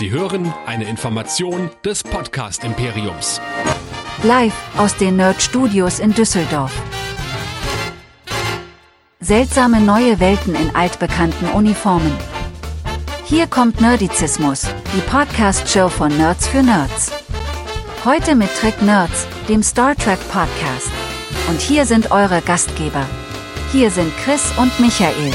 Sie hören eine Information des Podcast Imperiums. Live aus den Nerd Studios in Düsseldorf. Seltsame neue Welten in altbekannten Uniformen. Hier kommt Nerdizismus, die Podcast-Show von Nerds für Nerds. Heute mit Trek Nerds, dem Star Trek Podcast. Und hier sind eure Gastgeber. Hier sind Chris und Michael.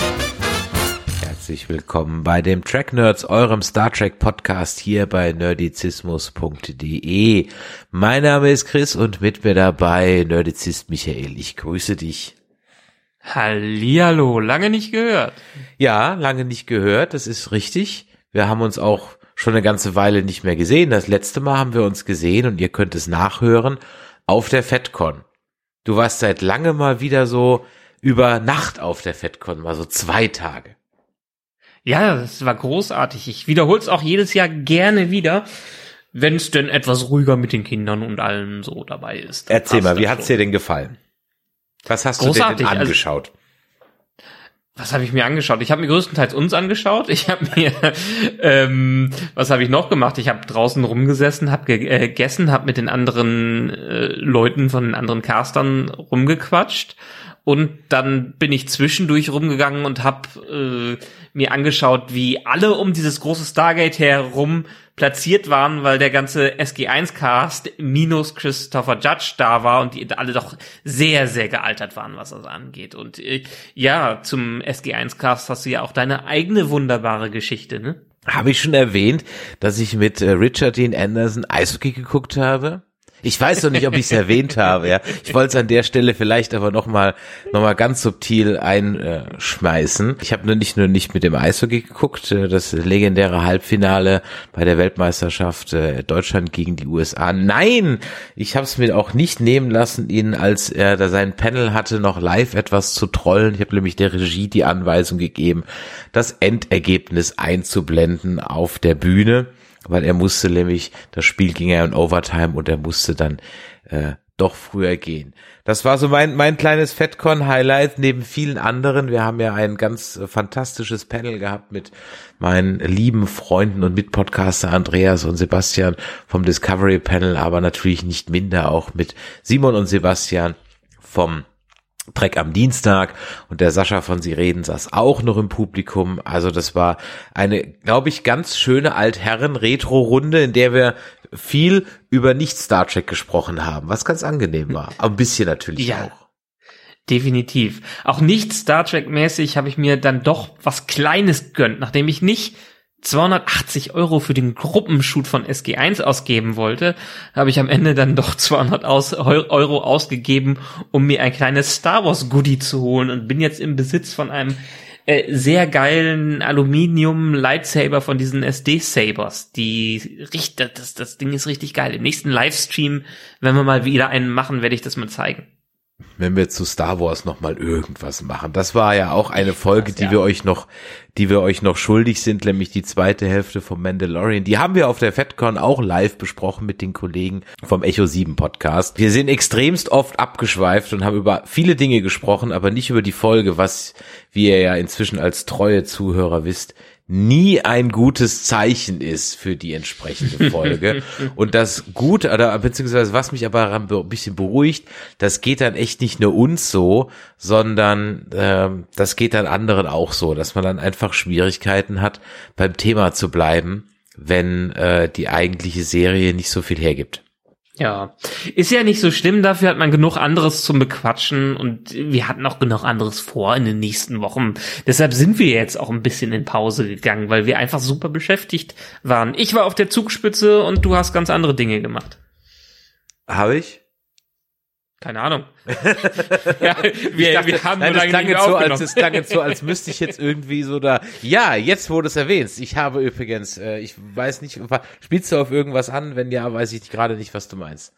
Herzlich willkommen bei dem Track Nerds, eurem Star Trek Podcast hier bei nerdizismus.de. Mein Name ist Chris und mit mir dabei Nerdizist Michael. Ich grüße dich. Hallihallo, lange nicht gehört. Ja, lange nicht gehört, das ist richtig. Wir haben uns auch schon eine ganze Weile nicht mehr gesehen. Das letzte Mal haben wir uns gesehen und ihr könnt es nachhören auf der FedCon. Du warst seit lange mal wieder so über Nacht auf der FedCon, mal so zwei Tage. Ja, das war großartig. Ich wiederhole es auch jedes Jahr gerne wieder, wenn es denn etwas ruhiger mit den Kindern und allem so dabei ist. Erzähl mal, wie hat's dir denn gefallen? Was hast großartig. du dir denn also angeschaut? Also, was habe ich mir angeschaut? Ich habe mir größtenteils uns angeschaut. Ich habe mir, ähm, was habe ich noch gemacht? Ich habe draußen rumgesessen, habe äh, gegessen, habe mit den anderen äh, Leuten von den anderen Castern rumgequatscht und dann bin ich zwischendurch rumgegangen und habe äh, mir angeschaut, wie alle um dieses große Stargate herum platziert waren, weil der ganze SG1-Cast minus Christopher Judge da war und die alle doch sehr, sehr gealtert waren, was das angeht. Und äh, ja, zum SG1-Cast hast du ja auch deine eigene wunderbare Geschichte, ne? Habe ich schon erwähnt, dass ich mit äh, Richard Dean Anderson Eishockey geguckt habe? Ich weiß noch nicht, ob ich es erwähnt habe. Ja. Ich wollte es an der Stelle vielleicht aber noch mal, noch mal ganz subtil einschmeißen. Ich habe nur nicht nur nicht mit dem Eishockey geguckt, äh, das legendäre Halbfinale bei der Weltmeisterschaft äh, Deutschland gegen die USA. Nein, ich habe es mir auch nicht nehmen lassen, ihn als er da sein Panel hatte, noch live etwas zu trollen. Ich habe nämlich der Regie die Anweisung gegeben, das Endergebnis einzublenden auf der Bühne weil er musste nämlich, das Spiel ging ja in Overtime und er musste dann äh, doch früher gehen. Das war so mein, mein kleines FedCon-Highlight neben vielen anderen. Wir haben ja ein ganz äh, fantastisches Panel gehabt mit meinen lieben Freunden und Mitpodcaster Andreas und Sebastian vom Discovery Panel, aber natürlich nicht minder auch mit Simon und Sebastian vom Trek am Dienstag und der Sascha von Sie reden saß auch noch im Publikum. Also das war eine, glaube ich, ganz schöne Altherren-Retro-Runde, in der wir viel über Nicht-Star Trek gesprochen haben, was ganz angenehm war. Ein bisschen natürlich ja. auch. Definitiv. Auch nicht Star Trek mäßig habe ich mir dann doch was Kleines gönnt, nachdem ich nicht 280 Euro für den Gruppenshoot von SG1 ausgeben wollte, habe ich am Ende dann doch 200 aus, Euro ausgegeben, um mir ein kleines Star Wars Goodie zu holen und bin jetzt im Besitz von einem äh, sehr geilen Aluminium Lightsaber von diesen SD Sabers. Die richtig, das, das Ding ist richtig geil. Im nächsten Livestream, wenn wir mal wieder einen machen, werde ich das mal zeigen wenn wir zu Star Wars noch mal irgendwas machen. Das war ja auch eine Folge, die wir euch noch, die wir euch noch schuldig sind, nämlich die zweite Hälfte vom Mandalorian. Die haben wir auf der FedCon auch live besprochen mit den Kollegen vom Echo 7 Podcast. Wir sind extremst oft abgeschweift und haben über viele Dinge gesprochen, aber nicht über die Folge, was, wie ihr ja inzwischen als treue Zuhörer wisst, nie ein gutes Zeichen ist für die entsprechende Folge. und das gut, oder beziehungsweise was mich aber ein bisschen beruhigt, das geht dann echt nicht nur uns so, sondern äh, das geht dann anderen auch so, dass man dann einfach Schwierigkeiten hat, beim Thema zu bleiben, wenn äh, die eigentliche Serie nicht so viel hergibt. Ja, ist ja nicht so schlimm, dafür hat man genug anderes zum Bequatschen und wir hatten auch genug anderes vor in den nächsten Wochen. Deshalb sind wir jetzt auch ein bisschen in Pause gegangen, weil wir einfach super beschäftigt waren. Ich war auf der Zugspitze und du hast ganz andere Dinge gemacht. Habe ich? Keine Ahnung. ja, wir, dachte, wir haben nein, das klang, jetzt so, als, es klang jetzt so, als müsste ich jetzt irgendwie so da. Ja, jetzt wurde es erwähnt. Ich habe übrigens, äh, ich weiß nicht, spielst du auf irgendwas an? Wenn ja, weiß ich gerade nicht, was du meinst.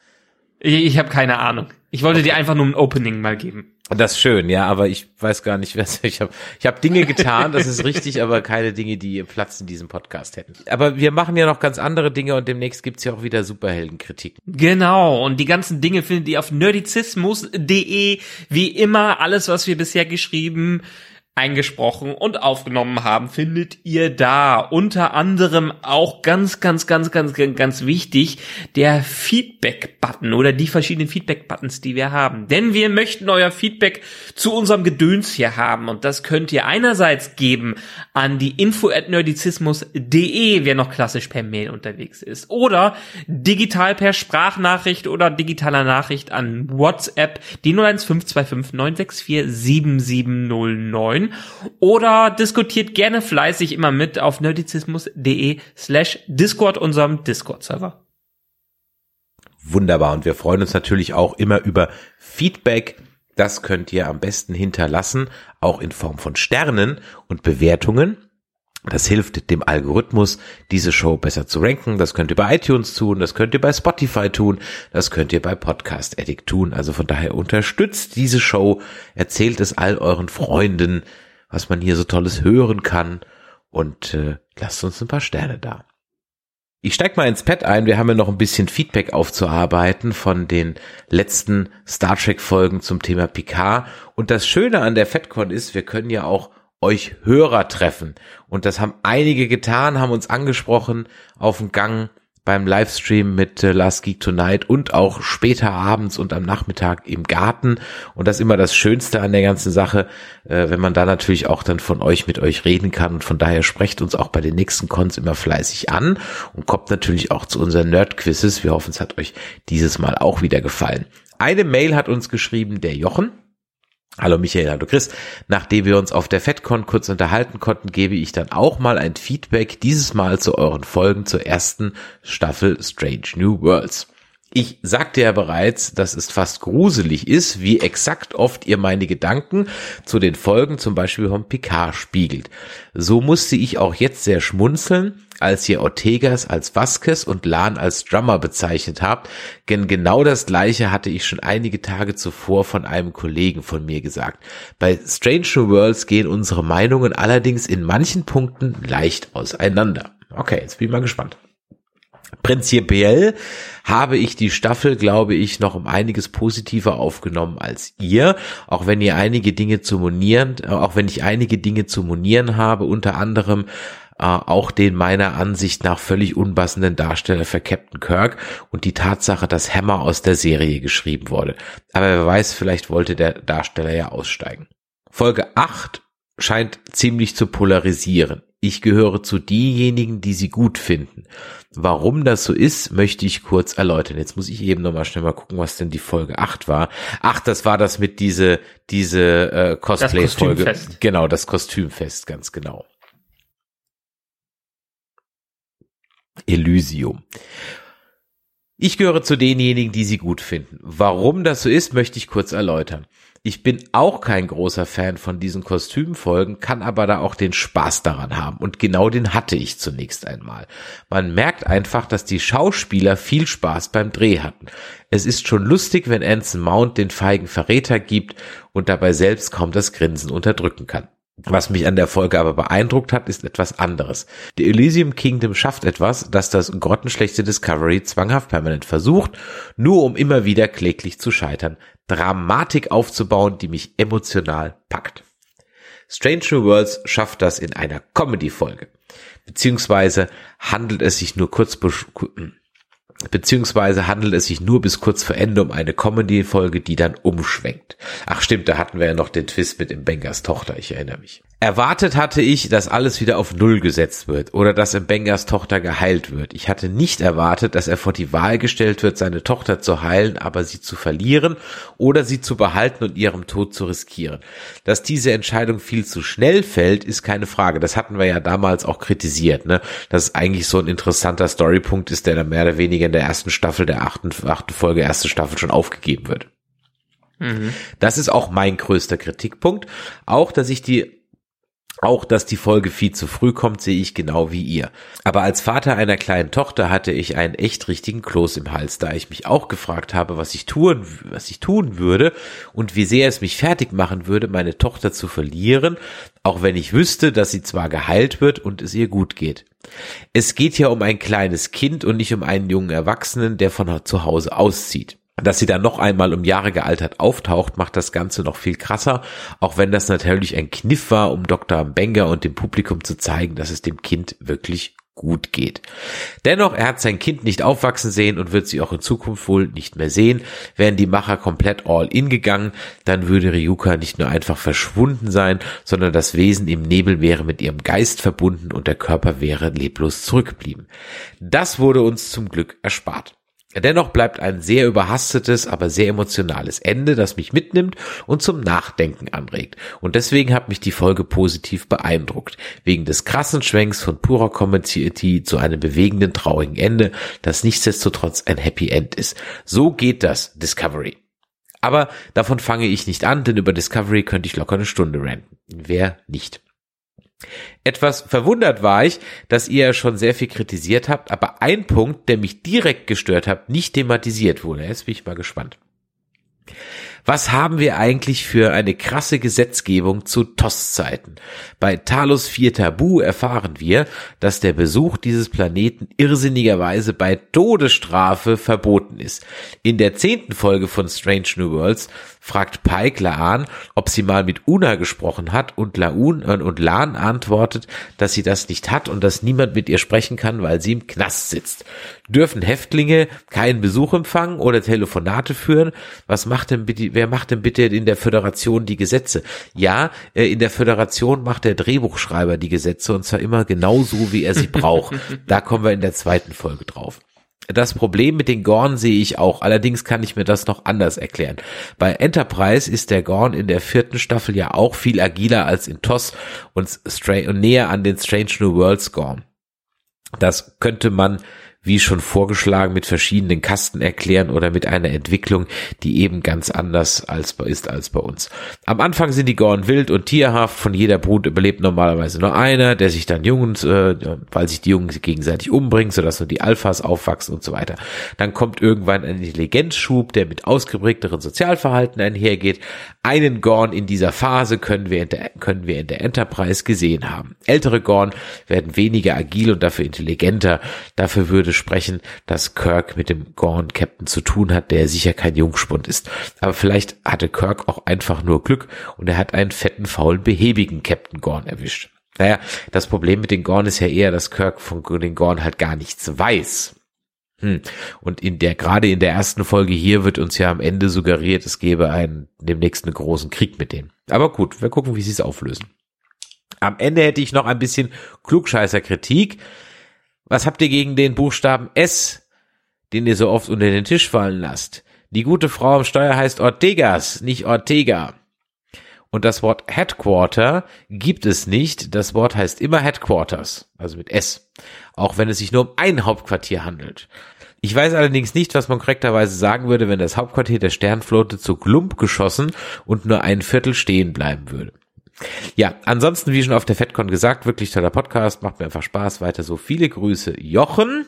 Ich, ich habe keine Ahnung. Ich wollte okay. dir einfach nur ein Opening mal geben. Das ist schön, ja, aber ich weiß gar nicht, was ich habe. Ich habe Dinge getan, das ist richtig, aber keine Dinge, die Platz in diesem Podcast hätten. Aber wir machen ja noch ganz andere Dinge und demnächst gibt's ja auch wieder Superheldenkritiken. Genau, und die ganzen Dinge findet ihr auf nerdizismus.de. Wie immer, alles, was wir bisher geschrieben eingesprochen und aufgenommen haben, findet ihr da. Unter anderem auch ganz, ganz, ganz, ganz, ganz, wichtig, der Feedback-Button oder die verschiedenen Feedback-Buttons, die wir haben. Denn wir möchten euer Feedback zu unserem Gedöns hier haben und das könnt ihr einerseits geben an die info at nerdizismus.de, wer noch klassisch per Mail unterwegs ist, oder digital per Sprachnachricht oder digitaler Nachricht an WhatsApp, die 01525 964 7709 oder diskutiert gerne fleißig immer mit auf nerdizismus.de slash Discord, unserem Discord-Server. Wunderbar. Und wir freuen uns natürlich auch immer über Feedback. Das könnt ihr am besten hinterlassen, auch in Form von Sternen und Bewertungen. Das hilft dem Algorithmus, diese Show besser zu ranken. Das könnt ihr bei iTunes tun, das könnt ihr bei Spotify tun, das könnt ihr bei Podcast Addict tun. Also von daher unterstützt diese Show, erzählt es all euren Freunden, was man hier so tolles hören kann und äh, lasst uns ein paar Sterne da. Ich steig mal ins Pad ein. Wir haben ja noch ein bisschen Feedback aufzuarbeiten von den letzten Star Trek Folgen zum Thema Picard. Und das Schöne an der FedCon ist, wir können ja auch euch Hörer treffen. Und das haben einige getan, haben uns angesprochen auf dem Gang beim Livestream mit äh, Last Geek Tonight und auch später abends und am Nachmittag im Garten. Und das ist immer das Schönste an der ganzen Sache, äh, wenn man da natürlich auch dann von euch mit euch reden kann. Und von daher sprecht uns auch bei den nächsten Cons immer fleißig an und kommt natürlich auch zu unseren Nerd-Quizzes. Wir hoffen, es hat euch dieses Mal auch wieder gefallen. Eine Mail hat uns geschrieben, der Jochen. Hallo Michael, hallo Chris. Nachdem wir uns auf der FedCon kurz unterhalten konnten, gebe ich dann auch mal ein Feedback, dieses Mal zu euren Folgen zur ersten Staffel Strange New Worlds. Ich sagte ja bereits, dass es fast gruselig ist, wie exakt oft ihr meine Gedanken zu den Folgen zum Beispiel vom Picard spiegelt. So musste ich auch jetzt sehr schmunzeln, als ihr Ortegas als Vasquez und Lan als Drummer bezeichnet habt, denn genau das gleiche hatte ich schon einige Tage zuvor von einem Kollegen von mir gesagt. Bei Strange New Worlds gehen unsere Meinungen allerdings in manchen Punkten leicht auseinander. Okay, jetzt bin ich mal gespannt. Prinzipiell habe ich die Staffel, glaube ich, noch um einiges positiver aufgenommen als ihr, auch wenn ihr einige Dinge zu monieren, auch wenn ich einige Dinge zu monieren habe, unter anderem äh, auch den meiner Ansicht nach völlig unpassenden Darsteller für Captain Kirk und die Tatsache, dass Hammer aus der Serie geschrieben wurde. Aber wer weiß, vielleicht wollte der Darsteller ja aussteigen. Folge 8 scheint ziemlich zu polarisieren. Ich gehöre zu diejenigen, die sie gut finden. Warum das so ist, möchte ich kurz erläutern. Jetzt muss ich eben nochmal schnell mal gucken, was denn die Folge 8 war. Ach, das war das mit diese, diese äh, Cosplay-Folge. Genau, das Kostümfest, ganz genau. Elysium. Ich gehöre zu denjenigen, die sie gut finden. Warum das so ist, möchte ich kurz erläutern. Ich bin auch kein großer Fan von diesen Kostümfolgen, kann aber da auch den Spaß daran haben. Und genau den hatte ich zunächst einmal. Man merkt einfach, dass die Schauspieler viel Spaß beim Dreh hatten. Es ist schon lustig, wenn Anson Mount den feigen Verräter gibt und dabei selbst kaum das Grinsen unterdrücken kann. Was mich an der Folge aber beeindruckt hat, ist etwas anderes. Die Elysium Kingdom schafft etwas, das das grottenschlechte Discovery zwanghaft permanent versucht, nur um immer wieder kläglich zu scheitern. Dramatik aufzubauen, die mich emotional packt. Strange New Worlds schafft das in einer Comedy-Folge. Beziehungsweise handelt es sich nur kurz beziehungsweise handelt es sich nur bis kurz vor Ende um eine Comedy-Folge, die dann umschwenkt. Ach stimmt, da hatten wir ja noch den Twist mit Mbengers Tochter, ich erinnere mich. Erwartet hatte ich, dass alles wieder auf Null gesetzt wird oder dass Mbengers Tochter geheilt wird. Ich hatte nicht erwartet, dass er vor die Wahl gestellt wird, seine Tochter zu heilen, aber sie zu verlieren oder sie zu behalten und ihrem Tod zu riskieren. Dass diese Entscheidung viel zu schnell fällt, ist keine Frage. Das hatten wir ja damals auch kritisiert, ne? Dass es eigentlich so ein interessanter Storypunkt ist, der dann mehr oder weniger in der ersten Staffel, der achten, achten Folge, erste Staffel schon aufgegeben wird. Mhm. Das ist auch mein größter Kritikpunkt. Auch, dass ich die auch, dass die Folge viel zu früh kommt, sehe ich genau wie ihr. Aber als Vater einer kleinen Tochter hatte ich einen echt richtigen Kloß im Hals, da ich mich auch gefragt habe, was ich tun, was ich tun würde und wie sehr es mich fertig machen würde, meine Tochter zu verlieren, auch wenn ich wüsste, dass sie zwar geheilt wird und es ihr gut geht. Es geht ja um ein kleines Kind und nicht um einen jungen Erwachsenen, der von zu Hause auszieht. Dass sie dann noch einmal um Jahre gealtert auftaucht, macht das Ganze noch viel krasser, auch wenn das natürlich ein Kniff war, um Dr. Benger und dem Publikum zu zeigen, dass es dem Kind wirklich gut geht. Dennoch, er hat sein Kind nicht aufwachsen sehen und wird sie auch in Zukunft wohl nicht mehr sehen. Wären die Macher komplett all in gegangen, dann würde Ryuka nicht nur einfach verschwunden sein, sondern das Wesen im Nebel wäre mit ihrem Geist verbunden und der Körper wäre leblos zurückgeblieben. Das wurde uns zum Glück erspart. Dennoch bleibt ein sehr überhastetes, aber sehr emotionales Ende, das mich mitnimmt und zum Nachdenken anregt. Und deswegen hat mich die Folge positiv beeindruckt. Wegen des krassen Schwenks von purer Comedy zu einem bewegenden, traurigen Ende, das nichtsdestotrotz ein Happy End ist. So geht das, Discovery. Aber davon fange ich nicht an, denn über Discovery könnte ich locker eine Stunde ranten. Wer nicht? Etwas verwundert war ich, dass ihr schon sehr viel kritisiert habt, aber ein Punkt, der mich direkt gestört hat, nicht thematisiert wurde. Jetzt bin ich mal gespannt. Was haben wir eigentlich für eine krasse Gesetzgebung zu TOS-Zeiten? Bei Talos 4 Tabu erfahren wir, dass der Besuch dieses Planeten irrsinnigerweise bei Todesstrafe verboten ist. In der zehnten Folge von Strange New Worlds fragt Pike Laan, ob sie mal mit Una gesprochen hat und Laun äh, und Lan antwortet, dass sie das nicht hat und dass niemand mit ihr sprechen kann, weil sie im Knast sitzt. Dürfen Häftlinge keinen Besuch empfangen oder Telefonate führen? Was macht denn bitte, wer macht denn bitte in der Föderation die Gesetze? Ja, äh, in der Föderation macht der Drehbuchschreiber die Gesetze und zwar immer genau so, wie er sie braucht. da kommen wir in der zweiten Folge drauf. Das Problem mit den Gorn sehe ich auch. Allerdings kann ich mir das noch anders erklären. Bei Enterprise ist der Gorn in der vierten Staffel ja auch viel agiler als in TOS und, und näher an den Strange New Worlds Gorn. Das könnte man wie schon vorgeschlagen, mit verschiedenen Kasten erklären oder mit einer Entwicklung, die eben ganz anders als ist als bei uns. Am Anfang sind die Gorn wild und tierhaft, von jeder Brut überlebt normalerweise nur einer, der sich dann Jungen, äh, weil sich die Jungen gegenseitig umbringen, sodass nur die Alphas aufwachsen und so weiter. Dann kommt irgendwann ein Intelligenzschub, der mit ausgeprägteren Sozialverhalten einhergeht. Einen Gorn in dieser Phase können wir in der, können wir in der Enterprise gesehen haben. Ältere Gorn werden weniger agil und dafür intelligenter. Dafür würde sprechen, dass Kirk mit dem Gorn Captain zu tun hat, der sicher kein Jungspund ist. Aber vielleicht hatte Kirk auch einfach nur Glück und er hat einen fetten, faulen, behäbigen Captain Gorn erwischt. Naja, das Problem mit den Gorn ist ja eher, dass Kirk von den Gorn halt gar nichts weiß. Hm. Und in der, gerade in der ersten Folge hier wird uns ja am Ende suggeriert, es gäbe einen, demnächst einen großen Krieg mit denen. Aber gut, wir gucken, wie sie es auflösen. Am Ende hätte ich noch ein bisschen Klugscheißer-Kritik. Was habt ihr gegen den Buchstaben S, den ihr so oft unter den Tisch fallen lasst? Die gute Frau am Steuer heißt Ortegas, nicht Ortega. Und das Wort Headquarter gibt es nicht. Das Wort heißt immer Headquarters, also mit S. Auch wenn es sich nur um ein Hauptquartier handelt. Ich weiß allerdings nicht, was man korrekterweise sagen würde, wenn das Hauptquartier der Sternflotte zu Glump geschossen und nur ein Viertel stehen bleiben würde. Ja, ansonsten, wie schon auf der FedCon gesagt, wirklich toller Podcast, macht mir einfach Spaß. Weiter so. Viele Grüße, Jochen.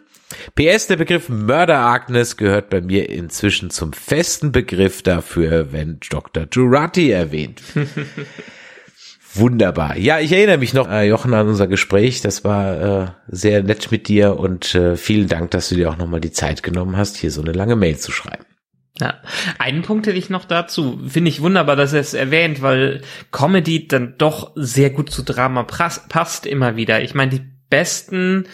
PS, der Begriff Mörder Agnes gehört bei mir inzwischen zum festen Begriff dafür, wenn Dr. Jurati erwähnt. Wunderbar. Ja, ich erinnere mich noch, äh, Jochen, an unser Gespräch. Das war äh, sehr nett mit dir und äh, vielen Dank, dass du dir auch nochmal die Zeit genommen hast, hier so eine lange Mail zu schreiben. Ja, einen Punkt hätte ich noch dazu. Finde ich wunderbar, dass er es erwähnt, weil Comedy dann doch sehr gut zu Drama passt immer wieder. Ich meine, die besten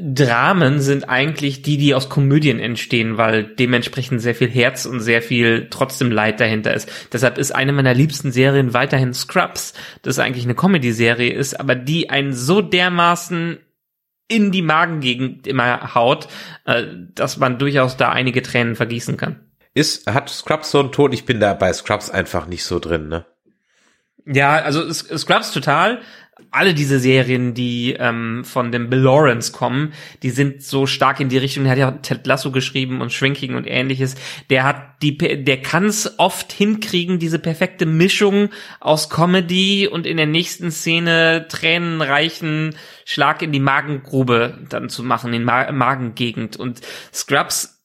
Dramen sind eigentlich die, die aus Komödien entstehen, weil dementsprechend sehr viel Herz und sehr viel trotzdem Leid dahinter ist. Deshalb ist eine meiner liebsten Serien weiterhin Scrubs, das eigentlich eine Comedy-Serie ist, aber die einen so dermaßen in die Magengegend immer haut, äh, dass man durchaus da einige Tränen vergießen kann. Ist, hat Scrubs so einen Ton? Ich bin da bei Scrubs einfach nicht so drin, ne? Ja, also Scrubs total. Alle diese Serien, die ähm, von dem Bill Lawrence kommen, die sind so stark in die Richtung. Er hat ja Ted Lasso geschrieben und Shrinking und ähnliches. Der hat die, der kann es oft hinkriegen, diese perfekte Mischung aus Comedy und in der nächsten Szene tränenreichen Schlag in die Magengrube dann zu machen, in Ma Magengegend. Und Scrubs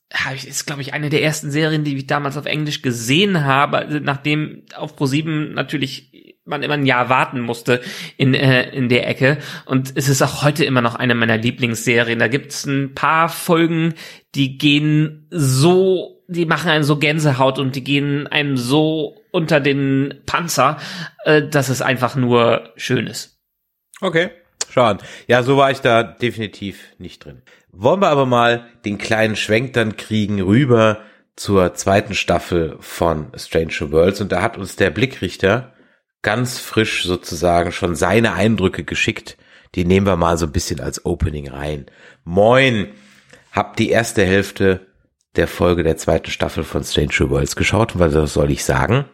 ist, glaube ich, eine der ersten Serien, die ich damals auf Englisch gesehen habe, nachdem auf Pro7 natürlich man immer ein Jahr warten musste in, äh, in der Ecke. Und es ist auch heute immer noch eine meiner Lieblingsserien. Da gibt's ein paar Folgen, die gehen so, die machen einen so Gänsehaut und die gehen einem so unter den Panzer, äh, dass es einfach nur schön ist. Okay, schauen. Ja, so war ich da definitiv nicht drin. Wollen wir aber mal den kleinen Schwenk dann kriegen rüber zur zweiten Staffel von Stranger Worlds und da hat uns der Blickrichter ganz frisch sozusagen schon seine Eindrücke geschickt. Die nehmen wir mal so ein bisschen als Opening rein. Moin, hab die erste Hälfte der Folge der zweiten Staffel von Stranger Worlds geschaut. Was soll ich sagen?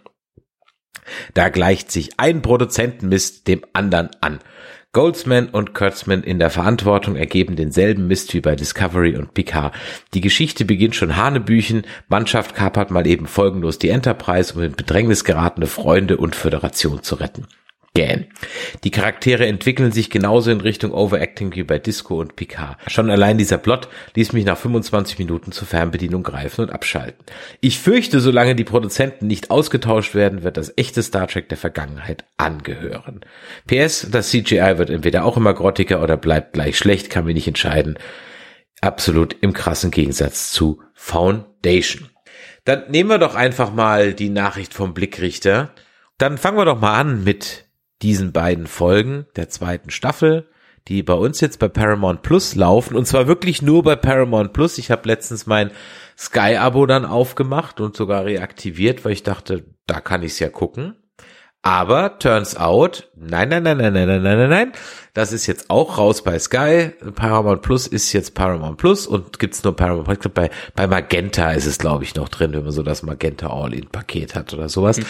Da gleicht sich ein Produzentenmist dem anderen an. Goldsman und Kurtzman in der Verantwortung ergeben denselben Mist wie bei Discovery und Picard. Die Geschichte beginnt schon Hanebüchen, Mannschaft kapert mal eben folgenlos die Enterprise, um in Bedrängnis geratene Freunde und Föderation zu retten. Gan. Die Charaktere entwickeln sich genauso in Richtung Overacting wie bei Disco und Picard. Schon allein dieser Plot ließ mich nach 25 Minuten zur Fernbedienung greifen und abschalten. Ich fürchte, solange die Produzenten nicht ausgetauscht werden, wird das echte Star Trek der Vergangenheit angehören. PS, das CGI wird entweder auch immer grottiger oder bleibt gleich schlecht, kann mir nicht entscheiden. Absolut im krassen Gegensatz zu Foundation. Dann nehmen wir doch einfach mal die Nachricht vom Blickrichter. Dann fangen wir doch mal an mit diesen beiden Folgen der zweiten Staffel, die bei uns jetzt bei Paramount Plus laufen und zwar wirklich nur bei Paramount Plus. Ich habe letztens mein Sky-Abo dann aufgemacht und sogar reaktiviert, weil ich dachte, da kann ich's ja gucken. Aber turns out, nein, nein, nein, nein, nein, nein, nein, nein, nein, das ist jetzt auch raus bei Sky. Paramount Plus ist jetzt Paramount Plus und gibt's nur Paramount Plus. Bei, bei Magenta ist es, glaube ich, noch drin, wenn man so das Magenta All-In-Paket hat oder sowas. Mhm.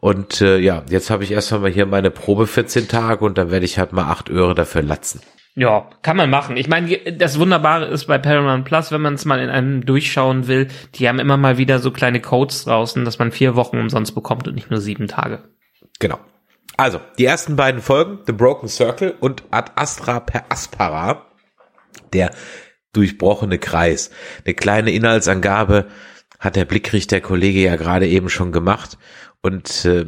Und äh, ja, jetzt habe ich erst mal hier meine Probe 14 Tage und dann werde ich halt mal acht Euro dafür latzen. Ja, kann man machen. Ich meine, das Wunderbare ist bei Paramount Plus, wenn man es mal in einem durchschauen will, die haben immer mal wieder so kleine Codes draußen, dass man vier Wochen umsonst bekommt und nicht nur sieben Tage. Genau. Also, die ersten beiden Folgen, The Broken Circle und Ad Astra per Aspara, der durchbrochene Kreis. Eine kleine Inhaltsangabe hat der Blickrichter Kollege ja gerade eben schon gemacht und äh,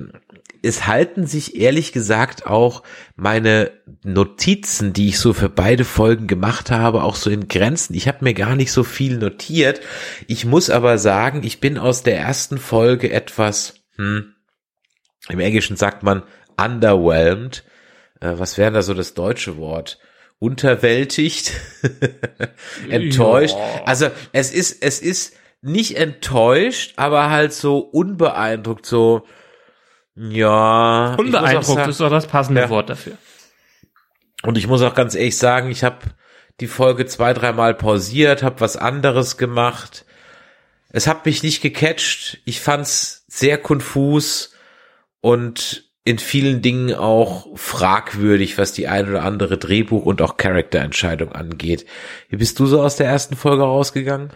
es halten sich ehrlich gesagt auch meine Notizen, die ich so für beide Folgen gemacht habe, auch so in Grenzen. Ich habe mir gar nicht so viel notiert. Ich muss aber sagen, ich bin aus der ersten Folge etwas, hm, im Englischen sagt man underwhelmed. Äh, was wäre da so das deutsche Wort? Unterwältigt, enttäuscht. Ja. Also es ist, es ist nicht enttäuscht, aber halt so unbeeindruckt, so ja. Unbeeindruckt sagen, ist doch das passende ja. Wort dafür. Und ich muss auch ganz ehrlich sagen, ich habe die Folge zwei, dreimal pausiert, habe was anderes gemacht. Es hat mich nicht gecatcht. Ich fand's sehr konfus und in vielen Dingen auch fragwürdig, was die ein oder andere Drehbuch- und auch Charakterentscheidung angeht. Wie bist du so aus der ersten Folge rausgegangen?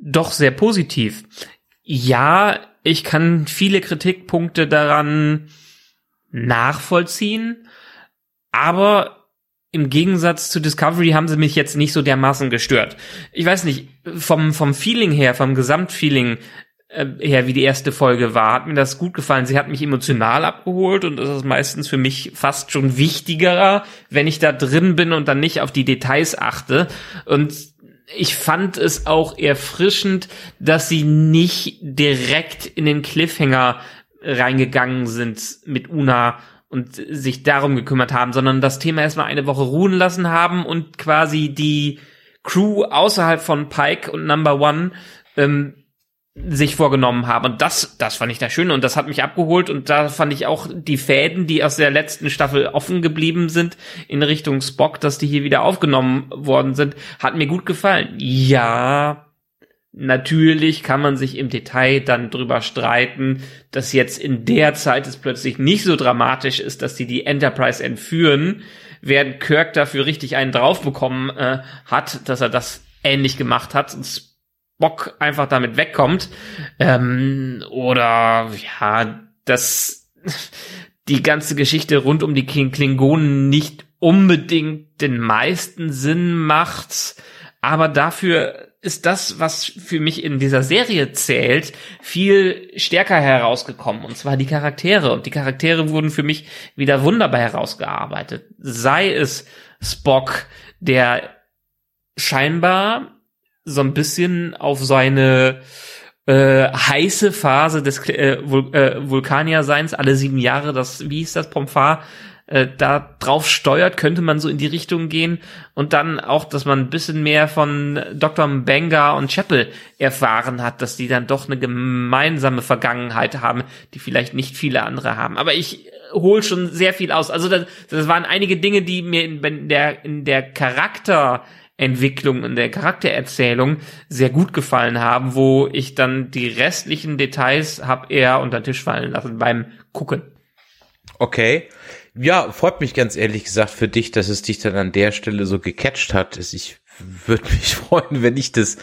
Doch sehr positiv. Ja, ich kann viele Kritikpunkte daran nachvollziehen, aber im Gegensatz zu Discovery haben sie mich jetzt nicht so dermaßen gestört. Ich weiß nicht, vom, vom Feeling her, vom Gesamtfeeling äh, her, wie die erste Folge war, hat mir das gut gefallen. Sie hat mich emotional abgeholt und das ist meistens für mich fast schon wichtiger, wenn ich da drin bin und dann nicht auf die Details achte. Und ich fand es auch erfrischend, dass sie nicht direkt in den Cliffhanger reingegangen sind mit Una und sich darum gekümmert haben, sondern das Thema erstmal eine Woche ruhen lassen haben und quasi die Crew außerhalb von Pike und Number One ähm, sich vorgenommen haben. Und das, das fand ich da schön und das hat mich abgeholt und da fand ich auch die Fäden, die aus der letzten Staffel offen geblieben sind in Richtung Spock, dass die hier wieder aufgenommen worden sind, hat mir gut gefallen. Ja, natürlich kann man sich im Detail dann drüber streiten, dass jetzt in der Zeit es plötzlich nicht so dramatisch ist, dass die die Enterprise entführen, während Kirk dafür richtig einen draufbekommen äh, hat, dass er das ähnlich gemacht hat. Und Bock einfach damit wegkommt. Ähm, oder ja, dass die ganze Geschichte rund um die Klingonen nicht unbedingt den meisten Sinn macht. aber dafür ist das, was für mich in dieser Serie zählt, viel stärker herausgekommen. Und zwar die Charaktere. Und die Charaktere wurden für mich wieder wunderbar herausgearbeitet. Sei es Spock, der scheinbar so ein bisschen auf seine äh, heiße Phase des äh, Vul äh, Vulkanierseins alle sieben Jahre, das, wie hieß das, Pomfar, äh, da drauf steuert, könnte man so in die Richtung gehen und dann auch, dass man ein bisschen mehr von Dr. Benga und Chapel erfahren hat, dass die dann doch eine gemeinsame Vergangenheit haben, die vielleicht nicht viele andere haben. Aber ich hol schon sehr viel aus. Also das, das waren einige Dinge, die mir in der, in der Charakter Entwicklung in der Charaktererzählung sehr gut gefallen haben, wo ich dann die restlichen Details hab eher unter den Tisch fallen lassen beim Gucken. Okay. Ja, freut mich ganz ehrlich gesagt für dich, dass es dich dann an der Stelle so gecatcht hat. Ich würde mich freuen, wenn ich das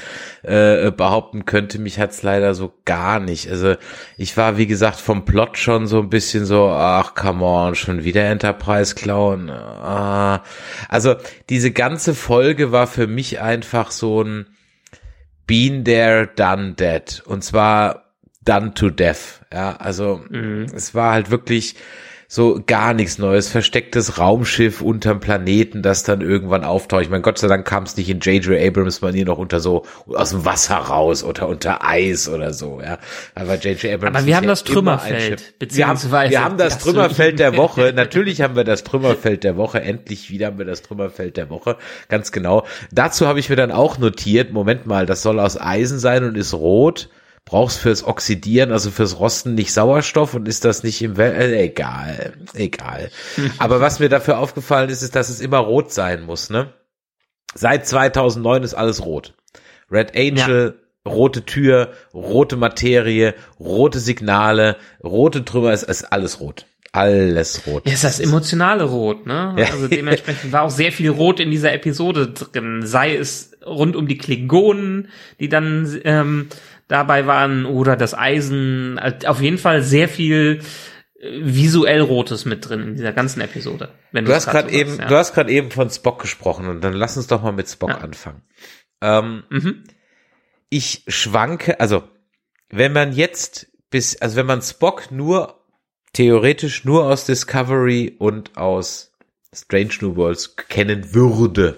äh, behaupten könnte. Mich hat's leider so gar nicht. Also ich war, wie gesagt, vom Plot schon so ein bisschen so, ach, come on, schon wieder Enterprise klauen. Ah. Also diese ganze Folge war für mich einfach so ein Been there, done dead. Und zwar done to death. Ja, also mhm. es war halt wirklich so gar nichts Neues, verstecktes Raumschiff unterm Planeten, das dann irgendwann auftaucht. Ich meine, Gott sei Dank kam es nicht in J.J. Abrams Manier noch unter so aus dem Wasser raus oder unter Eis oder so, ja. Aber J.J. Abrams. Aber wir haben das Trümmerfeld, beziehungsweise wir haben, wir haben das Trümmerfeld der Woche. Natürlich haben wir das Trümmerfeld der Woche. Endlich wieder haben wir das Trümmerfeld der Woche. Ganz genau. Dazu habe ich mir dann auch notiert. Moment mal, das soll aus Eisen sein und ist rot brauchst fürs Oxidieren, also fürs Rosten nicht Sauerstoff und ist das nicht im Wel äh, egal, egal. Aber was mir dafür aufgefallen ist, ist, dass es immer rot sein muss, ne? Seit 2009 ist alles rot. Red Angel, ja. rote Tür, rote Materie, rote Signale, rote Trümmer, es ist alles rot. Alles rot. Ja, ist das emotionale Rot, ne? Ja. Also dementsprechend war auch sehr viel Rot in dieser Episode drin. Sei es rund um die Klingonen, die dann ähm, dabei waren oder das Eisen. Also auf jeden Fall sehr viel äh, visuell Rotes mit drin in dieser ganzen Episode. Wenn du hast gerade so eben, ja. du hast gerade eben von Spock gesprochen und dann lass uns doch mal mit Spock ja. anfangen. Ähm, mhm. Ich schwanke, also wenn man jetzt bis, also wenn man Spock nur theoretisch nur aus Discovery und aus Strange New Worlds kennen würde,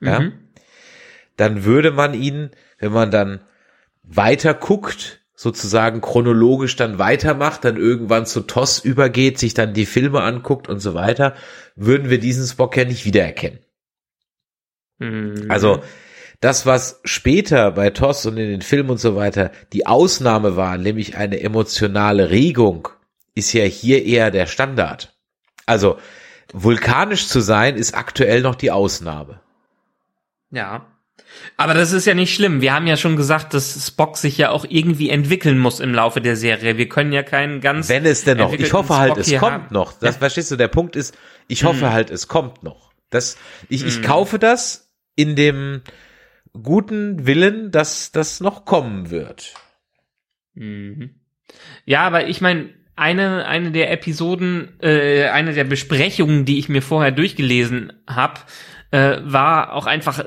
mhm. ja, dann würde man ihn, wenn man dann weiter guckt, sozusagen chronologisch dann weitermacht, dann irgendwann zu TOS übergeht, sich dann die Filme anguckt und so weiter, würden wir diesen Spock ja nicht wiedererkennen. Mhm. Also das, was später bei TOS und in den Filmen und so weiter die Ausnahme war, nämlich eine emotionale Regung, ist ja hier eher der Standard. Also vulkanisch zu sein, ist aktuell noch die Ausnahme. Ja. Aber das ist ja nicht schlimm. Wir haben ja schon gesagt, dass Spock sich ja auch irgendwie entwickeln muss im Laufe der Serie. Wir können ja keinen ganz. Wenn es denn noch. Ich hoffe halt, Spock es kommt haben. noch. Das ja. verstehst du. Der Punkt ist, ich hoffe hm. halt, es kommt noch. Das, ich, ich hm. kaufe das in dem guten Willen, dass das noch kommen wird. Mhm. Ja, aber ich meine, eine, eine der Episoden, äh, eine der Besprechungen, die ich mir vorher durchgelesen habe, äh, war auch einfach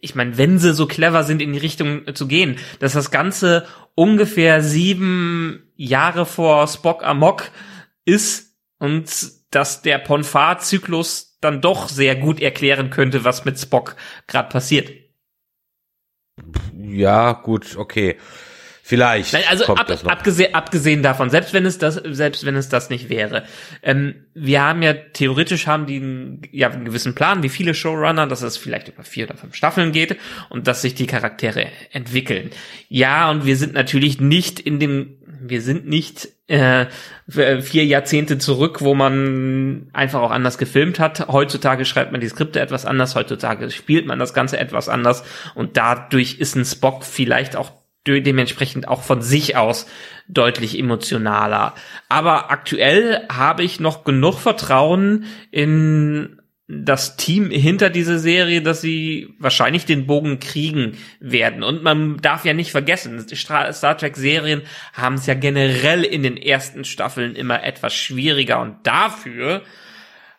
ich meine, wenn sie so clever sind, in die Richtung äh, zu gehen, dass das Ganze ungefähr sieben Jahre vor Spock Amok ist und dass der Ponfar-Zyklus dann doch sehr gut erklären könnte, was mit Spock gerade passiert. Ja, gut, okay. Vielleicht. Nein, also ab, abgesehen, abgesehen davon, selbst wenn es das, selbst wenn es das nicht wäre. Ähm, wir haben ja theoretisch haben die einen, ja, einen gewissen Plan, wie viele Showrunner, dass es vielleicht über vier oder fünf Staffeln geht und dass sich die Charaktere entwickeln. Ja, und wir sind natürlich nicht in dem, wir sind nicht äh, vier Jahrzehnte zurück, wo man einfach auch anders gefilmt hat. Heutzutage schreibt man die Skripte etwas anders, heutzutage spielt man das Ganze etwas anders und dadurch ist ein Spock vielleicht auch dementsprechend auch von sich aus deutlich emotionaler. Aber aktuell habe ich noch genug Vertrauen in das Team hinter dieser Serie, dass sie wahrscheinlich den Bogen kriegen werden. Und man darf ja nicht vergessen, Star Trek Serien haben es ja generell in den ersten Staffeln immer etwas schwieriger und dafür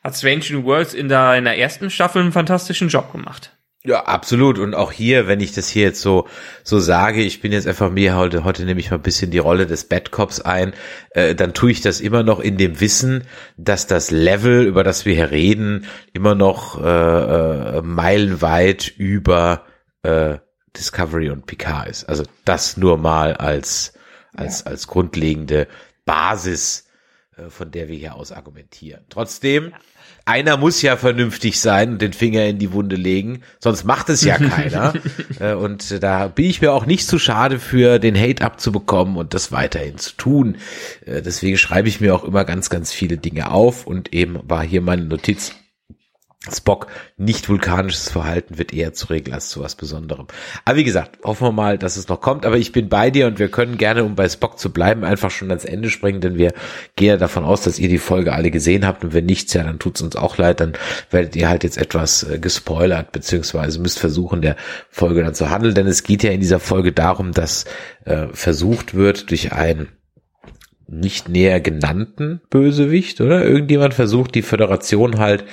hat Strange New Worlds in der, in der ersten Staffel einen fantastischen Job gemacht. Ja, absolut. Und auch hier, wenn ich das hier jetzt so so sage, ich bin jetzt einfach mir heute heute nehme ich mal ein bisschen die Rolle des Bad Cops ein, äh, dann tue ich das immer noch in dem Wissen, dass das Level, über das wir hier reden, immer noch äh, äh, meilenweit über äh, Discovery und Picard ist. Also das nur mal als als als grundlegende Basis, äh, von der wir hier aus argumentieren. Trotzdem. Ja einer muss ja vernünftig sein und den Finger in die Wunde legen, sonst macht es ja keiner. Äh, und da bin ich mir auch nicht zu schade für, den Hate abzubekommen und das weiterhin zu tun. Äh, deswegen schreibe ich mir auch immer ganz, ganz viele Dinge auf und eben war hier meine Notiz Spock nicht vulkanisches Verhalten wird eher zur Regel als zu was Besonderem. Aber wie gesagt, hoffen wir mal, dass es noch kommt. Aber ich bin bei dir und wir können gerne, um bei Spock zu bleiben, einfach schon ans Ende springen, denn wir gehen ja davon aus, dass ihr die Folge alle gesehen habt und wenn nichts, ja, dann tut's uns auch leid, dann werdet ihr halt jetzt etwas äh, gespoilert, beziehungsweise müsst versuchen, der Folge dann zu handeln, denn es geht ja in dieser Folge darum, dass äh, versucht wird, durch einen nicht näher genannten Bösewicht, oder? Irgendjemand versucht, die Föderation halt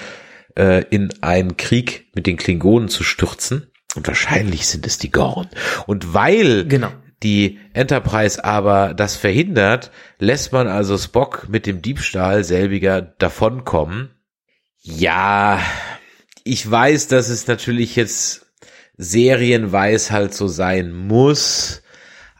äh, in einen Krieg mit den Klingonen zu stürzen. Und wahrscheinlich sind es die Gorn. Und weil genau. die Enterprise aber das verhindert, lässt man also Spock mit dem Diebstahl selbiger davonkommen. Ja, ich weiß, dass es natürlich jetzt serienweise halt so sein muss,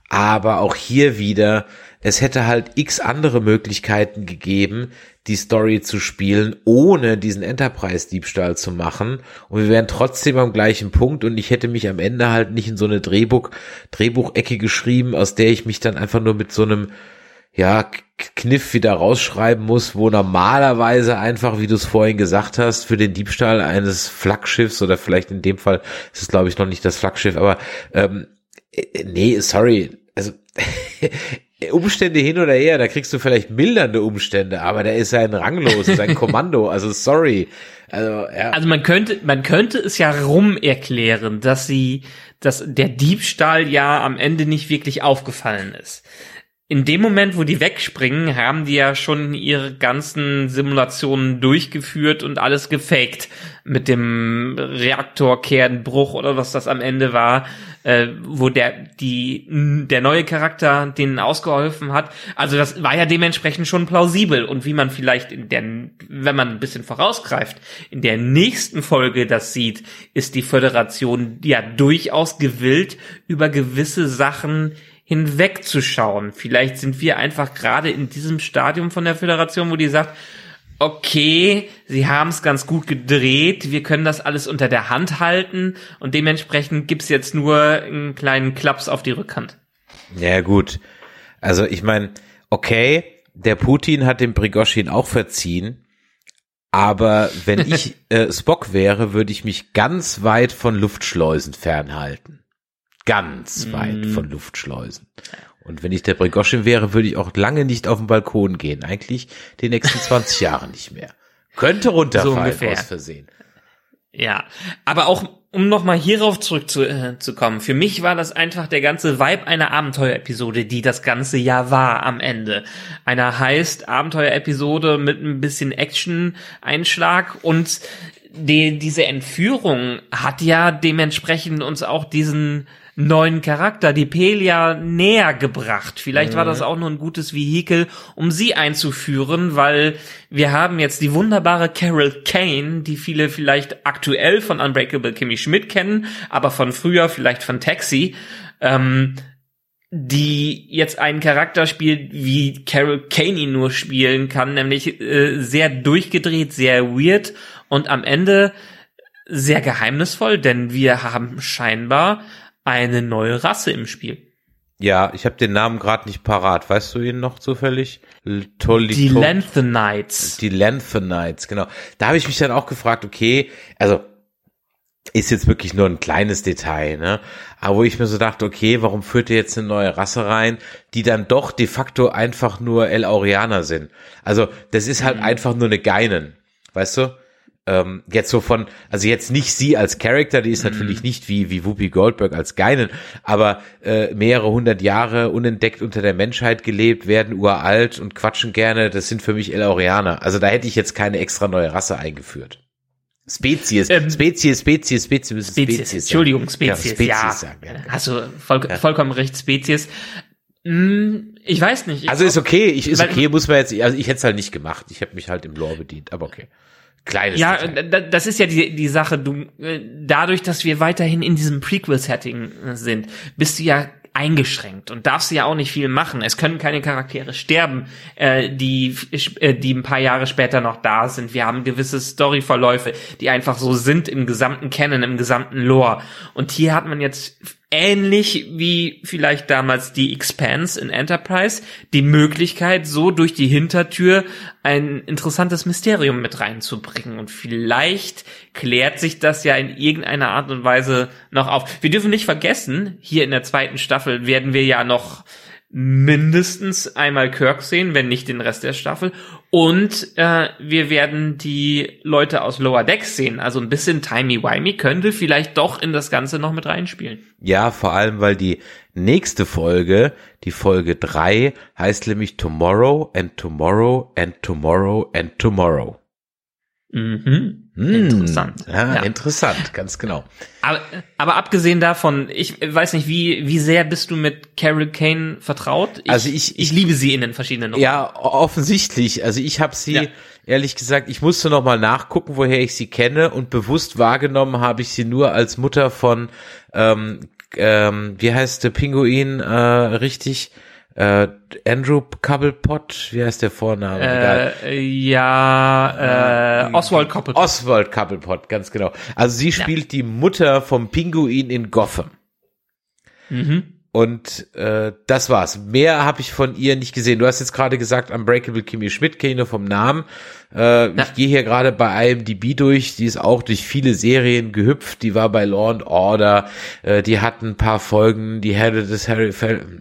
aber auch hier wieder, es hätte halt x andere Möglichkeiten gegeben, die Story zu spielen, ohne diesen Enterprise-Diebstahl zu machen. Und wir wären trotzdem am gleichen Punkt und ich hätte mich am Ende halt nicht in so eine Drehbuch, Drehbuchecke geschrieben, aus der ich mich dann einfach nur mit so einem, ja, Kniff wieder rausschreiben muss, wo normalerweise einfach, wie du es vorhin gesagt hast, für den Diebstahl eines Flaggschiffs oder vielleicht in dem Fall ist es glaube ich noch nicht das Flaggschiff, aber ähm, äh, nee, sorry, also Umstände hin oder her, da kriegst du vielleicht mildernde Umstände, aber der ist ein ranglos, sein Kommando, also sorry. Also, ja. also man könnte, man könnte es ja rum erklären, dass sie, dass der Diebstahl ja am Ende nicht wirklich aufgefallen ist in dem Moment, wo die wegspringen, haben die ja schon ihre ganzen Simulationen durchgeführt und alles gefaked mit dem Reaktorkernbruch oder was das am Ende war, äh, wo der die der neue Charakter denen ausgeholfen hat. Also das war ja dementsprechend schon plausibel und wie man vielleicht in der, wenn man ein bisschen vorausgreift, in der nächsten Folge das sieht, ist die Föderation ja durchaus gewillt über gewisse Sachen hinwegzuschauen. Vielleicht sind wir einfach gerade in diesem Stadium von der Föderation, wo die sagt, okay, sie haben es ganz gut gedreht, wir können das alles unter der Hand halten und dementsprechend gibt's jetzt nur einen kleinen Klaps auf die Rückhand. Ja gut, also ich meine, okay, der Putin hat dem Prigoschin auch verziehen, aber wenn ich äh, Spock wäre, würde ich mich ganz weit von Luftschleusen fernhalten ganz weit mm. von Luftschleusen. Und wenn ich der Brigoschin wäre, würde ich auch lange nicht auf den Balkon gehen. Eigentlich die nächsten 20 Jahre nicht mehr. Könnte runterfallen so aus Versehen. Ja, aber auch um nochmal hierauf zurückzukommen, äh, für mich war das einfach der ganze Vibe einer Abenteuerepisode, die das ganze Jahr war am Ende. Einer heißt Abenteuerepisode mit ein bisschen Action-Einschlag und die, diese Entführung hat ja dementsprechend uns auch diesen neuen Charakter, die Pelia, näher gebracht. Vielleicht mhm. war das mhm. auch nur ein gutes Vehikel, um sie einzuführen, weil wir haben jetzt die wunderbare Carol Kane, die viele vielleicht aktuell von Unbreakable Kimmy Schmidt kennen, aber von früher vielleicht von Taxi. Ähm, die jetzt einen Charakter spielt, wie Carol Kane ihn nur spielen kann, nämlich äh, sehr durchgedreht, sehr weird und am Ende sehr geheimnisvoll, denn wir haben scheinbar eine neue Rasse im Spiel. Ja, ich habe den Namen gerade nicht parat. Weißt du ihn noch zufällig? Tolli die Lanthanites. Die Lanthanites, genau. Da habe ich mich dann auch gefragt, okay, also ist jetzt wirklich nur ein kleines Detail, ne? Aber wo ich mir so dachte, okay, warum führt ihr jetzt eine neue Rasse rein, die dann doch de facto einfach nur El Aureaner sind? Also, das ist halt mhm. einfach nur eine Geinen, weißt du? Ähm, jetzt so von, also jetzt nicht sie als Charakter, die ist mhm. natürlich nicht wie, wie Whoopi Goldberg als Geinen, aber äh, mehrere hundert Jahre unentdeckt unter der Menschheit gelebt, werden uralt und quatschen gerne, das sind für mich El Aureaner. Also da hätte ich jetzt keine extra neue Rasse eingeführt. Spezies, Ähm, Spezies, Spezies, Spezies, müssen Spezies. Spezies sagen. Entschuldigung, Spezies. Ja, Spezies Ja, sagen, ja. hast du voll, vollkommen recht, Spezies. Hm, ich weiß nicht. Ich Also ist okay, ich, ist okay, muss man jetzt, also ich hätte es halt nicht gemacht. Ich habe mich halt im Lore bedient, aber okay. Kleines Ja, Detail. da- das ist ja die, die Sache. Du, äh, dadurch, dass wir weiterhin in diesem Prequel-Setting äh, sind, bist du ja eingeschränkt und darfst ja auch nicht viel machen. Es können keine Charaktere sterben, äh, die, äh, die ein paar Jahre später noch da sind. Wir haben gewisse Storyverläufe, die einfach so sind im gesamten Canon, im gesamten Lore. Und hier hat man jetzt ähnlich wie vielleicht damals die Expanse in Enterprise die Möglichkeit, so durch die Hintertür ein interessantes Mysterium mit reinzubringen. Und vielleicht klärt sich das ja in irgendeiner Art und Weise noch auf. Wir dürfen nicht vergessen, hier in der zweiten Staffel werden wir ja noch mindestens einmal Kirk sehen, wenn nicht den Rest der Staffel. Und äh, wir werden die Leute aus Lower Decks sehen. Also ein bisschen timey-wimey könnte vielleicht doch in das Ganze noch mit reinspielen. Ja, vor allem, weil die nächste Folge, die Folge drei, heißt nämlich Tomorrow and Tomorrow and Tomorrow and Tomorrow. Mhm. Hm, Interessant. Ja, Ja. interessant, ganz genau. Aber, aber abgesehen davon, ich weiß nicht, wie, wie sehr bist du mit Carol Kane vertraut? Ich, Also ich- ich liebe sie in den verschiedenen Rollen. Ja, offensichtlich. Also ich habe sie, Ja. ehrlich gesagt, ich musste noch mal nachgucken, woher ich sie kenne und bewusst wahrgenommen habe ich sie nur als Mutter von, ähm, ähm, wie heißt der Pinguin äh, richtig? Äh, Andrew Cobblepot, wie heißt der Vorname? Äh, ja, äh, Oswald Coppelpot. Oswald Cobblepot, ganz genau. Also sie spielt die Mutter vom Pinguin in Gotham. Mhm. Und äh, das war's. Mehr habe ich von ihr nicht gesehen. Du hast jetzt gerade gesagt, Unbreakable Kimmy Schmidt, kenne ich nur vom Namen. Äh, Ich gehe hier gerade bei IMDb durch. Die ist auch durch viele Serien gehüpft. Die war bei Law and Order. Äh, die hat ein paar Folgen. Die Herde des Harry... Fel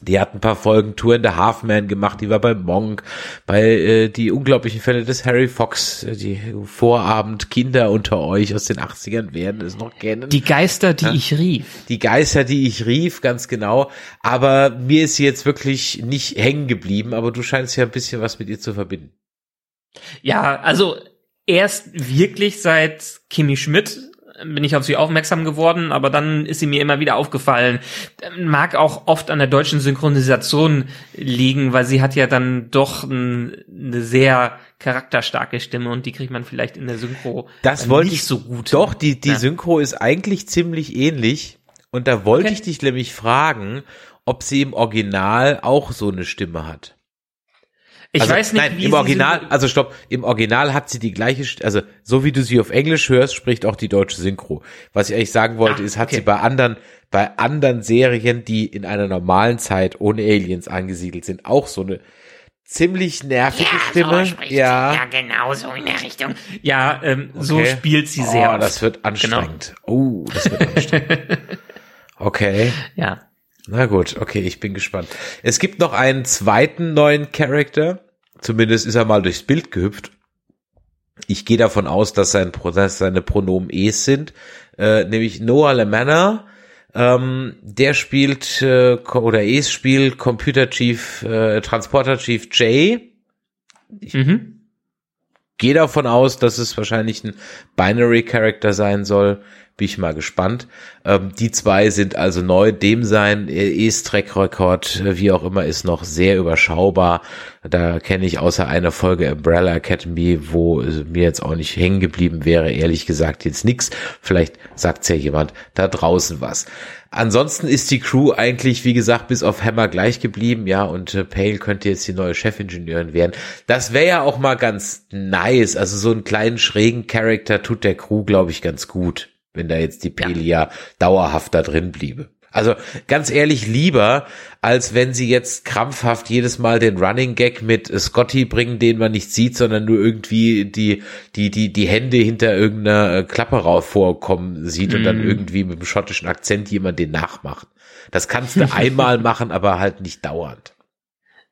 die hat ein paar Folgen Tour in the Half Man gemacht, die war bei Monk, bei äh, die unglaublichen Fälle des Harry Fox, äh, die Vorabend Kinder unter euch aus den 80ern werden es noch kennen. Die Geister, die ich rief. die Geister, die ich rief, ganz genau. Aber mir ist sie jetzt wirklich nicht hängen geblieben, aber du scheinst ja ein bisschen was mit ihr zu verbinden. Ja, also erst wirklich seit Kimi Schmidt bin ich auf sie aufmerksam geworden, aber dann ist sie mir immer wieder aufgefallen. Mag auch oft an der deutschen Synchronisation liegen, weil sie hat ja dann doch ein, eine sehr charakterstarke Stimme und die kriegt man vielleicht in der Synchro Das wollte nicht ich so gut. Doch, die, die Ja. Synchro ist eigentlich ziemlich ähnlich. Und da wollte Okay. ich dich nämlich fragen, ob sie im Original auch so eine Stimme hat. Ich also, weiß nicht, nein, wie im Original, also stopp, im Original hat sie die gleiche, also so wie du sie auf Englisch hörst, spricht auch die deutsche Synchro. Was ich eigentlich sagen wollte, Ah, ist, hat okay. sie bei anderen, bei anderen Serien, die in einer normalen Zeit ohne Aliens angesiedelt sind, auch so eine ziemlich nervige Stimme. ja, Ja, genau so in der Richtung. Ja, ähm, so Okay. spielt sie sehr Oh, oft. das wird anstrengend. Oh, das wird anstrengend. Okay. Ja. Na gut, okay, ich bin gespannt. Es gibt noch einen zweiten neuen Charakter. Zumindest ist er mal durchs Bild gehüpft. Ich gehe davon aus, dass, sein, dass seine Pronomen es sind. Äh, nämlich Noah LeManna. Ähm, der spielt, äh, oder es spielt Computer Chief, äh, Transporter Chief Jay. Mhm. Gehe davon aus, dass es wahrscheinlich ein Binary Character sein soll. Bin ich mal gespannt. Ähm, die zwei sind also neu. Dem sein E-Track-Rekord, äh, wie auch immer, ist noch sehr überschaubar. Da kenne ich außer einer Folge Umbrella Academy, wo äh, mir jetzt auch nicht hängen geblieben wäre, ehrlich gesagt jetzt nix. Vielleicht sagt's ja jemand da draußen was. Ansonsten ist die Crew eigentlich, wie gesagt, bis auf Hammer gleich geblieben, ja, und äh, Pale könnte jetzt die neue Chefingenieurin werden. Das wäre ja auch mal ganz nice. Also so einen kleinen schrägen Charakter tut der Crew, glaube ich, ganz gut, wenn da jetzt die Pelia dauerhaft da drin bliebe. Also ganz ehrlich lieber, als wenn sie jetzt krampfhaft jedes Mal den Running Gag mit äh, Scotty bringen, den man nicht sieht, sondern nur irgendwie die die die die Hände hinter irgendeiner äh, Klappe rauf vorkommen sieht und dann irgendwie mit dem schottischen Akzent jemand den nachmacht. Das kannst du einmal machen, aber halt nicht dauernd.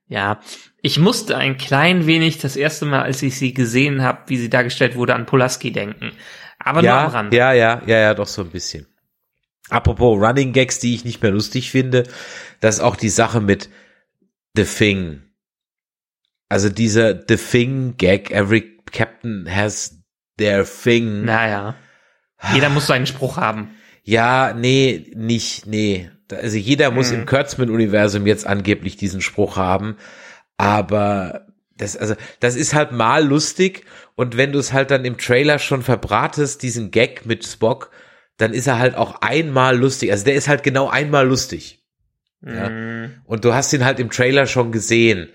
Ja, ich musste ein klein wenig das erste Mal, als ich sie gesehen habe, wie sie dargestellt wurde, an Pulaski denken. Aber nur am Ja, Rand. ja, ja, ja, ja, doch so ein bisschen. Apropos Running Gags, die ich nicht mehr lustig finde, das ist auch die Sache mit The Thing. Also dieser The Thing Gag, every captain has their thing. Naja. Jeder muss seinen Spruch haben. Ja, nee, nicht, nee. Also jeder muss Mhm. im Kurtzman-Universum jetzt angeblich diesen Spruch haben. Aber das, also, das ist halt mal lustig. Und wenn du es halt dann im Trailer schon verbratest, diesen Gag mit Spock, dann ist er halt auch einmal lustig. Also der ist halt genau einmal lustig. Ja. Mhm. Und du hast ihn halt im Trailer schon gesehen.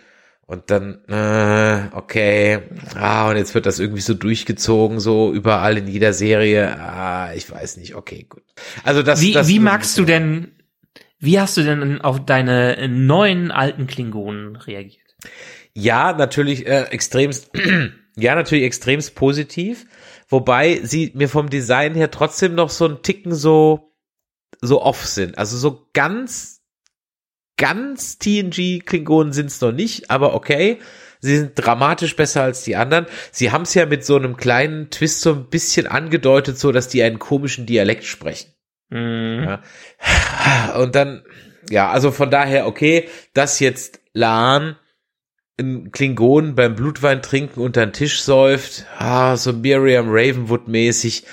Und dann, äh, okay, ah, und jetzt wird das irgendwie so durchgezogen, so überall in jeder Serie. Ah, ich weiß nicht, okay, gut. Also das, Wie, das wie magst du denn, wie hast du denn auf deine neuen alten Klingonen reagiert? Ja, natürlich äh, extremst, ja, natürlich extremst positiv. Wobei sie mir vom Design her trotzdem noch so ein Ticken so, so off sind. Also so ganz, ganz TNG-Klingonen sind's noch nicht, aber okay. Sie sind dramatisch besser als die anderen. Sie haben es ja mit so einem kleinen Twist so ein bisschen angedeutet, so dass die einen komischen Dialekt sprechen. Mhm. Ja. Und dann, ja, also von daher, okay, dass jetzt Laan ein Klingon beim Blutwein trinken unter den Tisch säuft, ah, so Miriam Ravenwood mäßig,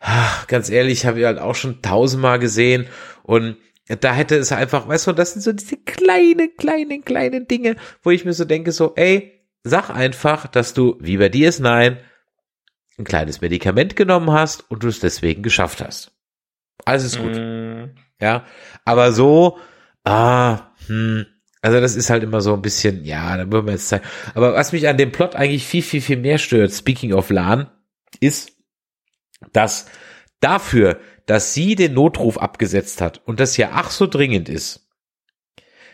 ah, ganz ehrlich, habe ich halt auch schon tausendmal gesehen und da hätte es einfach, weißt du, das sind so diese kleinen, kleinen, kleinen Dinge, wo ich mir so denke, so, ey, sag einfach, dass du, wie bei dir ist nein, ein kleines Medikament genommen hast und du es deswegen geschafft hast. Alles ist gut. Mhm. Ja, aber so, ah, hm, also das ist halt immer so ein bisschen, ja, da würden wir jetzt zeigen. Aber was mich an dem Plot eigentlich viel, viel, viel mehr stört, speaking of LAN, ist, dass dafür, dass sie den Notruf abgesetzt hat und das ja ach so dringend ist,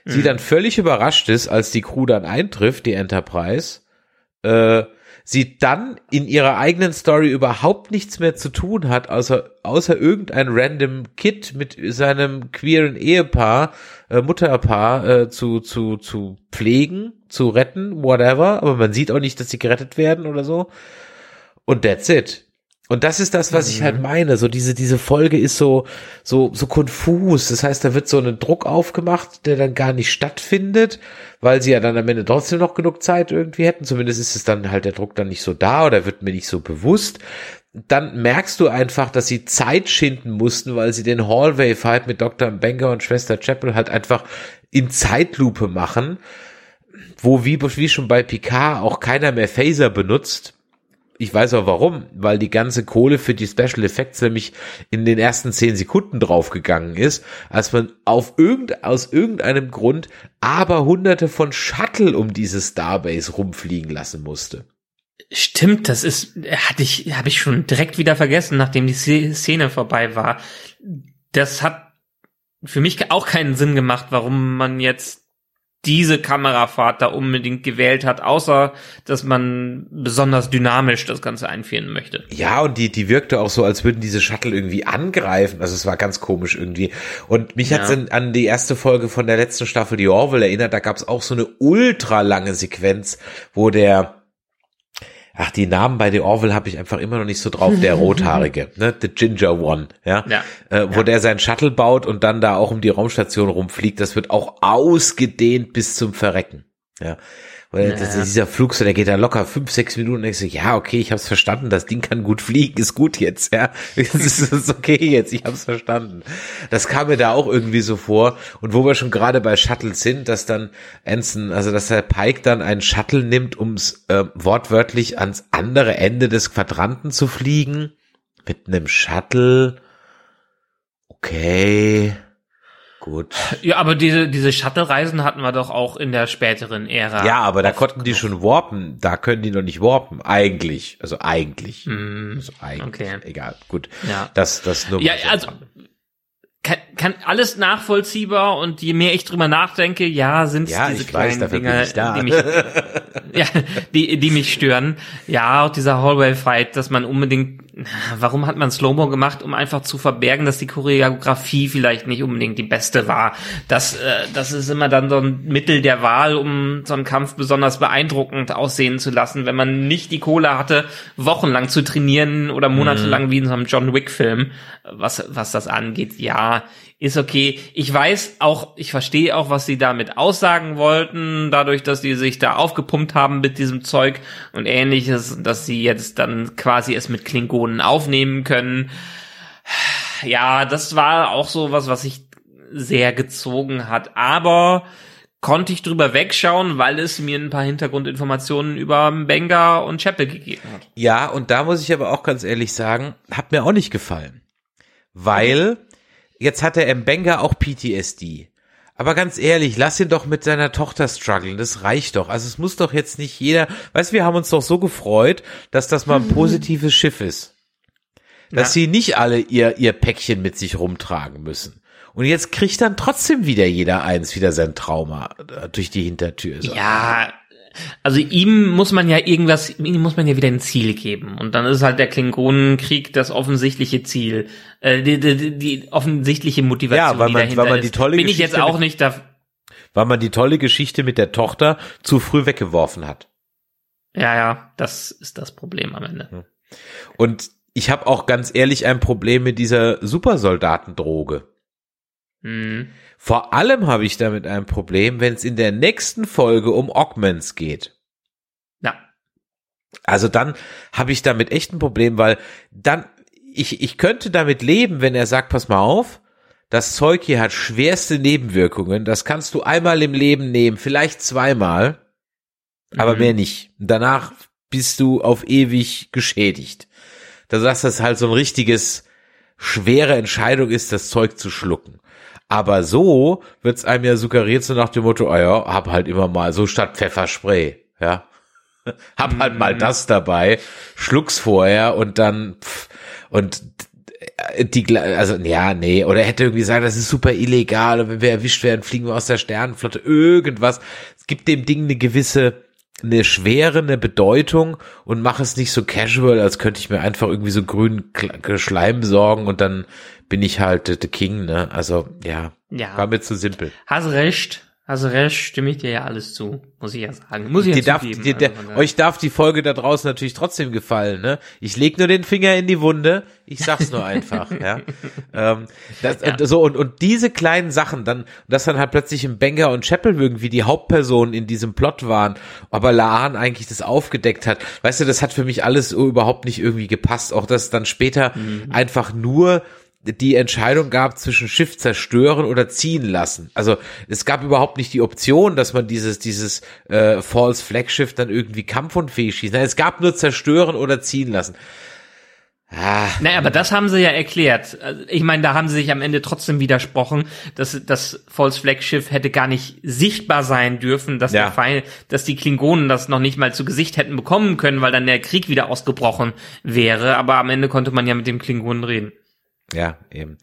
sie Mhm. dann völlig überrascht ist, als die Crew dann eintrifft, die Enterprise, äh, sie dann in ihrer eigenen Story überhaupt nichts mehr zu tun hat, außer, außer irgendein random Kid mit seinem queeren Ehepaar, äh, Mutterpaar äh, zu, zu, zu pflegen, zu retten, whatever, aber man sieht auch nicht, dass sie gerettet werden oder so. Und that's it. Und das ist das, was ich halt meine. So diese, diese Folge ist so, so, so konfus. Das heißt, da wird so ein Druck aufgemacht, der dann gar nicht stattfindet, weil sie ja dann am Ende trotzdem noch genug Zeit irgendwie hätten. Zumindest ist es dann halt der Druck dann nicht so da oder wird mir nicht so bewusst. Dann merkst du einfach, dass sie Zeit schinden mussten, weil sie den Hallway-Fight mit Dr. Banger und Schwester Chapel halt einfach in Zeitlupe machen, wo wie, wie schon bei Picard auch keiner mehr Phaser benutzt, ich weiß auch warum, weil die ganze Kohle für die Special Effects nämlich in den ersten zehn Sekunden draufgegangen ist, als man auf irgend, aus irgendeinem Grund aber hunderte von Shuttle um diese Starbase rumfliegen lassen musste. Stimmt, das ist, hatte ich, habe ich schon direkt wieder vergessen, nachdem die Sze- Szene vorbei war. Das hat für mich auch keinen Sinn gemacht, warum man jetzt diese Kamerafahrt da unbedingt gewählt hat, außer dass man besonders dynamisch das Ganze einführen möchte. Ja, und die, die wirkte auch so, als würden diese Shuttle irgendwie angreifen. Also es war ganz komisch irgendwie. Und mich Ja. hat's an, an die erste Folge von der letzten Staffel die Orville erinnert. Da gab's auch so eine ultra lange Sequenz, wo der Ach, die Namen bei The Orville habe ich einfach immer noch nicht so drauf. Der Rothaarige, ne? The Ginger One, ja. Ja. Äh, wo Ja. der sein Shuttle baut und dann da auch um die Raumstation rumfliegt. Das wird auch ausgedehnt bis zum Verrecken. Ja. Weil das, Ja. dieser Flug, so, der geht da locker fünf, sechs Minuten und denkst du, ja, okay, ich hab's verstanden, das Ding kann gut fliegen, ist gut jetzt, ja. Es ist, ist okay jetzt, ich hab's verstanden. Das kam mir da auch irgendwie so vor. Und wo wir schon gerade bei Shuttles sind, dass dann Anson, also dass der Pike dann einen Shuttle nimmt, ums äh, wortwörtlich ans andere Ende des Quadranten zu fliegen. Mit einem Shuttle. Okay. Gut. Ja, aber diese, diese Shuttle-Reisen hatten wir doch auch in der späteren Ära. Ja, aber da konnten die schon warpen. Da können die noch nicht warpen. Eigentlich. Also eigentlich. Mhm. Also eigentlich. Okay. Egal. Gut. Ja. Das, das nur Ja, also kann, kann alles nachvollziehbar und je mehr ich drüber nachdenke, ja, sind es Ja, diese ich weiß, kleinen bin Dinge, die mich, ja, die, die mich stören. Ja, auch dieser Hallway-Fight, dass man unbedingt warum hat man Slow-Mo gemacht, um einfach zu verbergen, dass die Choreografie vielleicht nicht unbedingt die beste war? Das, äh, das ist immer dann so ein Mittel der Wahl, um so einen Kampf besonders beeindruckend aussehen zu lassen, wenn man nicht die Kohle hatte, wochenlang zu trainieren oder monatelang mhm. wie in so einem John Wick-Film, was, was das angeht. Ja, ist okay. Ich weiß auch, ich verstehe auch, was sie damit aussagen wollten, dadurch, dass die sich da aufgepumpt haben mit diesem Zeug und ähnliches, dass sie jetzt dann quasi es mit Klingonen aufnehmen können. Ja, das war auch so was, was sich sehr gezogen hat, aber konnte ich drüber wegschauen, weil es mir ein paar Hintergrundinformationen über Benga und Chapel gegeben hat. Ja, und da muss ich aber auch ganz ehrlich sagen, hat mir auch nicht gefallen. Weil Jetzt hat der Mbenga auch PTSD. Aber ganz ehrlich, lass ihn doch mit seiner Tochter strugglen. Das reicht doch. Also es muss doch jetzt nicht jeder. Weißt, wir haben uns doch so gefreut, dass das mal ein positives Schiff ist. Dass ja. sie nicht alle ihr, ihr Päckchen mit sich rumtragen müssen. Und jetzt kriegt dann trotzdem wieder jeder eins, wieder sein Trauma äh, durch die Hintertür. So. Ja, also ihm muss man ja irgendwas, ihm muss man ja wieder ein Ziel geben. Und dann ist halt der Klingonenkrieg das offensichtliche Ziel, äh, die, die, die offensichtliche Motivation, ja, weil man, die weil man die tolle Bin Geschichte ich jetzt auch nicht da. Weil man die tolle Geschichte mit der Tochter zu früh weggeworfen hat. Ja, ja, das ist das Problem am Ende. Hm. Und ich habe auch ganz ehrlich ein Problem mit dieser Supersoldatendroge. Mhm. Vor allem habe ich damit ein Problem, wenn es in der nächsten Folge um Augments geht. Ja. Also dann habe ich damit echt ein Problem, weil dann, ich, ich könnte damit leben, wenn er sagt, pass mal auf, das Zeug hier hat schwerste Nebenwirkungen, das kannst du einmal im Leben nehmen, vielleicht zweimal, aber mhm. mehr nicht. Danach bist du auf ewig geschädigt. Da sagst du, dass halt so ein richtiges schwere Entscheidung ist, das Zeug zu schlucken. Aber so wird's einem ja suggeriert so nach dem Motto, ah ja, hab halt immer mal so statt Pfefferspray, ja. hab halt mal mhm. das dabei, schluck's vorher und dann pff, und die, also ja, nee, oder hätte irgendwie sagen, das ist super illegal und wenn wir erwischt werden, fliegen wir aus der Sternenflotte, irgendwas. Es gibt dem Ding eine gewisse eine schwere, eine Bedeutung und mach es nicht so casual, als könnte ich mir einfach irgendwie so grünen Schleim besorgen und dann bin ich halt the King, ne? Also, ja. Ja. War mir zu simpel. Hast recht. Hast recht, stimme ich dir ja alles zu, muss ich ja sagen. Muss ich ja darf, die, der, also, Euch darf die Folge da draußen natürlich trotzdem gefallen, ne? Ich leg nur den Finger in die Wunde, ich sag's nur einfach, ja. Ähm, das, ja. So, und, und diese kleinen Sachen, dann, dass dann halt plötzlich im Banger und Chapel irgendwie die Hauptpersonen in diesem Plot waren, aber Laan eigentlich das aufgedeckt hat, weißt du, das hat für mich alles überhaupt nicht irgendwie gepasst. Auch dass dann später mhm. einfach nur die Entscheidung gab zwischen Schiff zerstören oder ziehen lassen. Also es gab überhaupt nicht die Option, dass man dieses dieses äh, False Flag Schiff dann irgendwie kampfunfähig schießt. Nein, es gab nur zerstören oder ziehen lassen. Ah. Naja, aber das haben sie ja erklärt. Also, ich meine, da haben sie sich am Ende trotzdem widersprochen, dass das False Flag Schiff hätte gar nicht sichtbar sein dürfen, dass ja. der Feind, dass die Klingonen das noch nicht mal zu Gesicht hätten bekommen können, weil dann der Krieg wieder ausgebrochen wäre. Aber am Ende konnte man ja mit dem Klingonen reden. Ja, eben.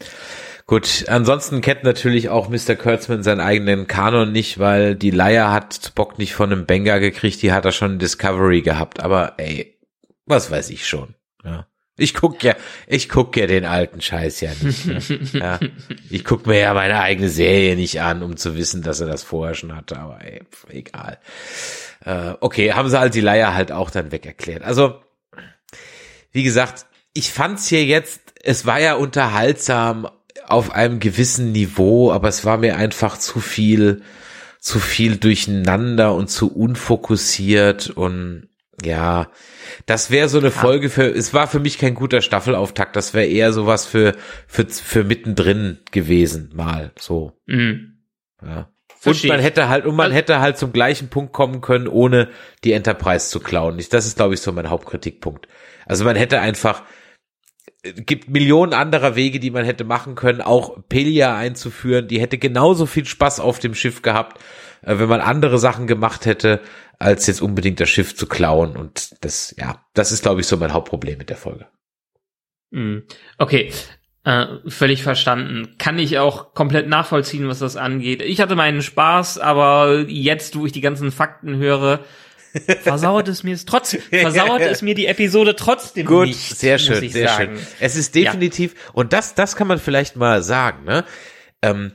Gut, ansonsten kennt natürlich auch Mr. Kurtzman seinen eigenen Kanon nicht, weil die Leier hat Spock nicht von einem Banger gekriegt, die hat er schon in Discovery gehabt, aber ey, was weiß ich schon. Ja. Ich guck ja, ich guck ja den alten Scheiß ja nicht. Ne? Ja. Ich guck mir ja meine eigene Serie nicht an, um zu wissen, dass er das vorher schon hatte, aber ey, egal. Äh, okay, haben sie halt die Leier halt auch dann weg erklärt. Also, wie gesagt, ich fand's hier jetzt es war ja unterhaltsam auf einem gewissen Niveau, aber es war mir einfach zu viel, zu viel durcheinander und zu unfokussiert und ja, das wäre so eine Folge für, es war für mich kein guter Staffelauftakt, das wäre eher sowas für, für, für mittendrin gewesen, mal, so. Mhm. Ja. Und man hätte halt, und man hätte halt zum gleichen Punkt kommen können, ohne die Enterprise zu klauen. Das ist, glaube ich, so mein Hauptkritikpunkt. Also man hätte einfach, gibt Millionen anderer Wege, die man hätte machen können, auch Pelia einzuführen. Die hätte genauso viel Spaß auf dem Schiff gehabt, äh, wenn man andere Sachen gemacht hätte, als jetzt unbedingt das Schiff zu klauen. Und das, ja, das ist, glaube ich, so mein Hauptproblem mit der Folge. Hm. Okay. Äh, völlig verstanden. Kann ich auch komplett nachvollziehen, was das angeht. Ich hatte meinen Spaß, aber jetzt, wo ich die ganzen Fakten höre, versauert es mir es trotzdem, versauert es mir die Episode trotzdem Gut, nicht. sehr muss schön, ich sehr sagen. schön. Es ist definitiv, und das, das kann man vielleicht mal sagen, ne? Ähm,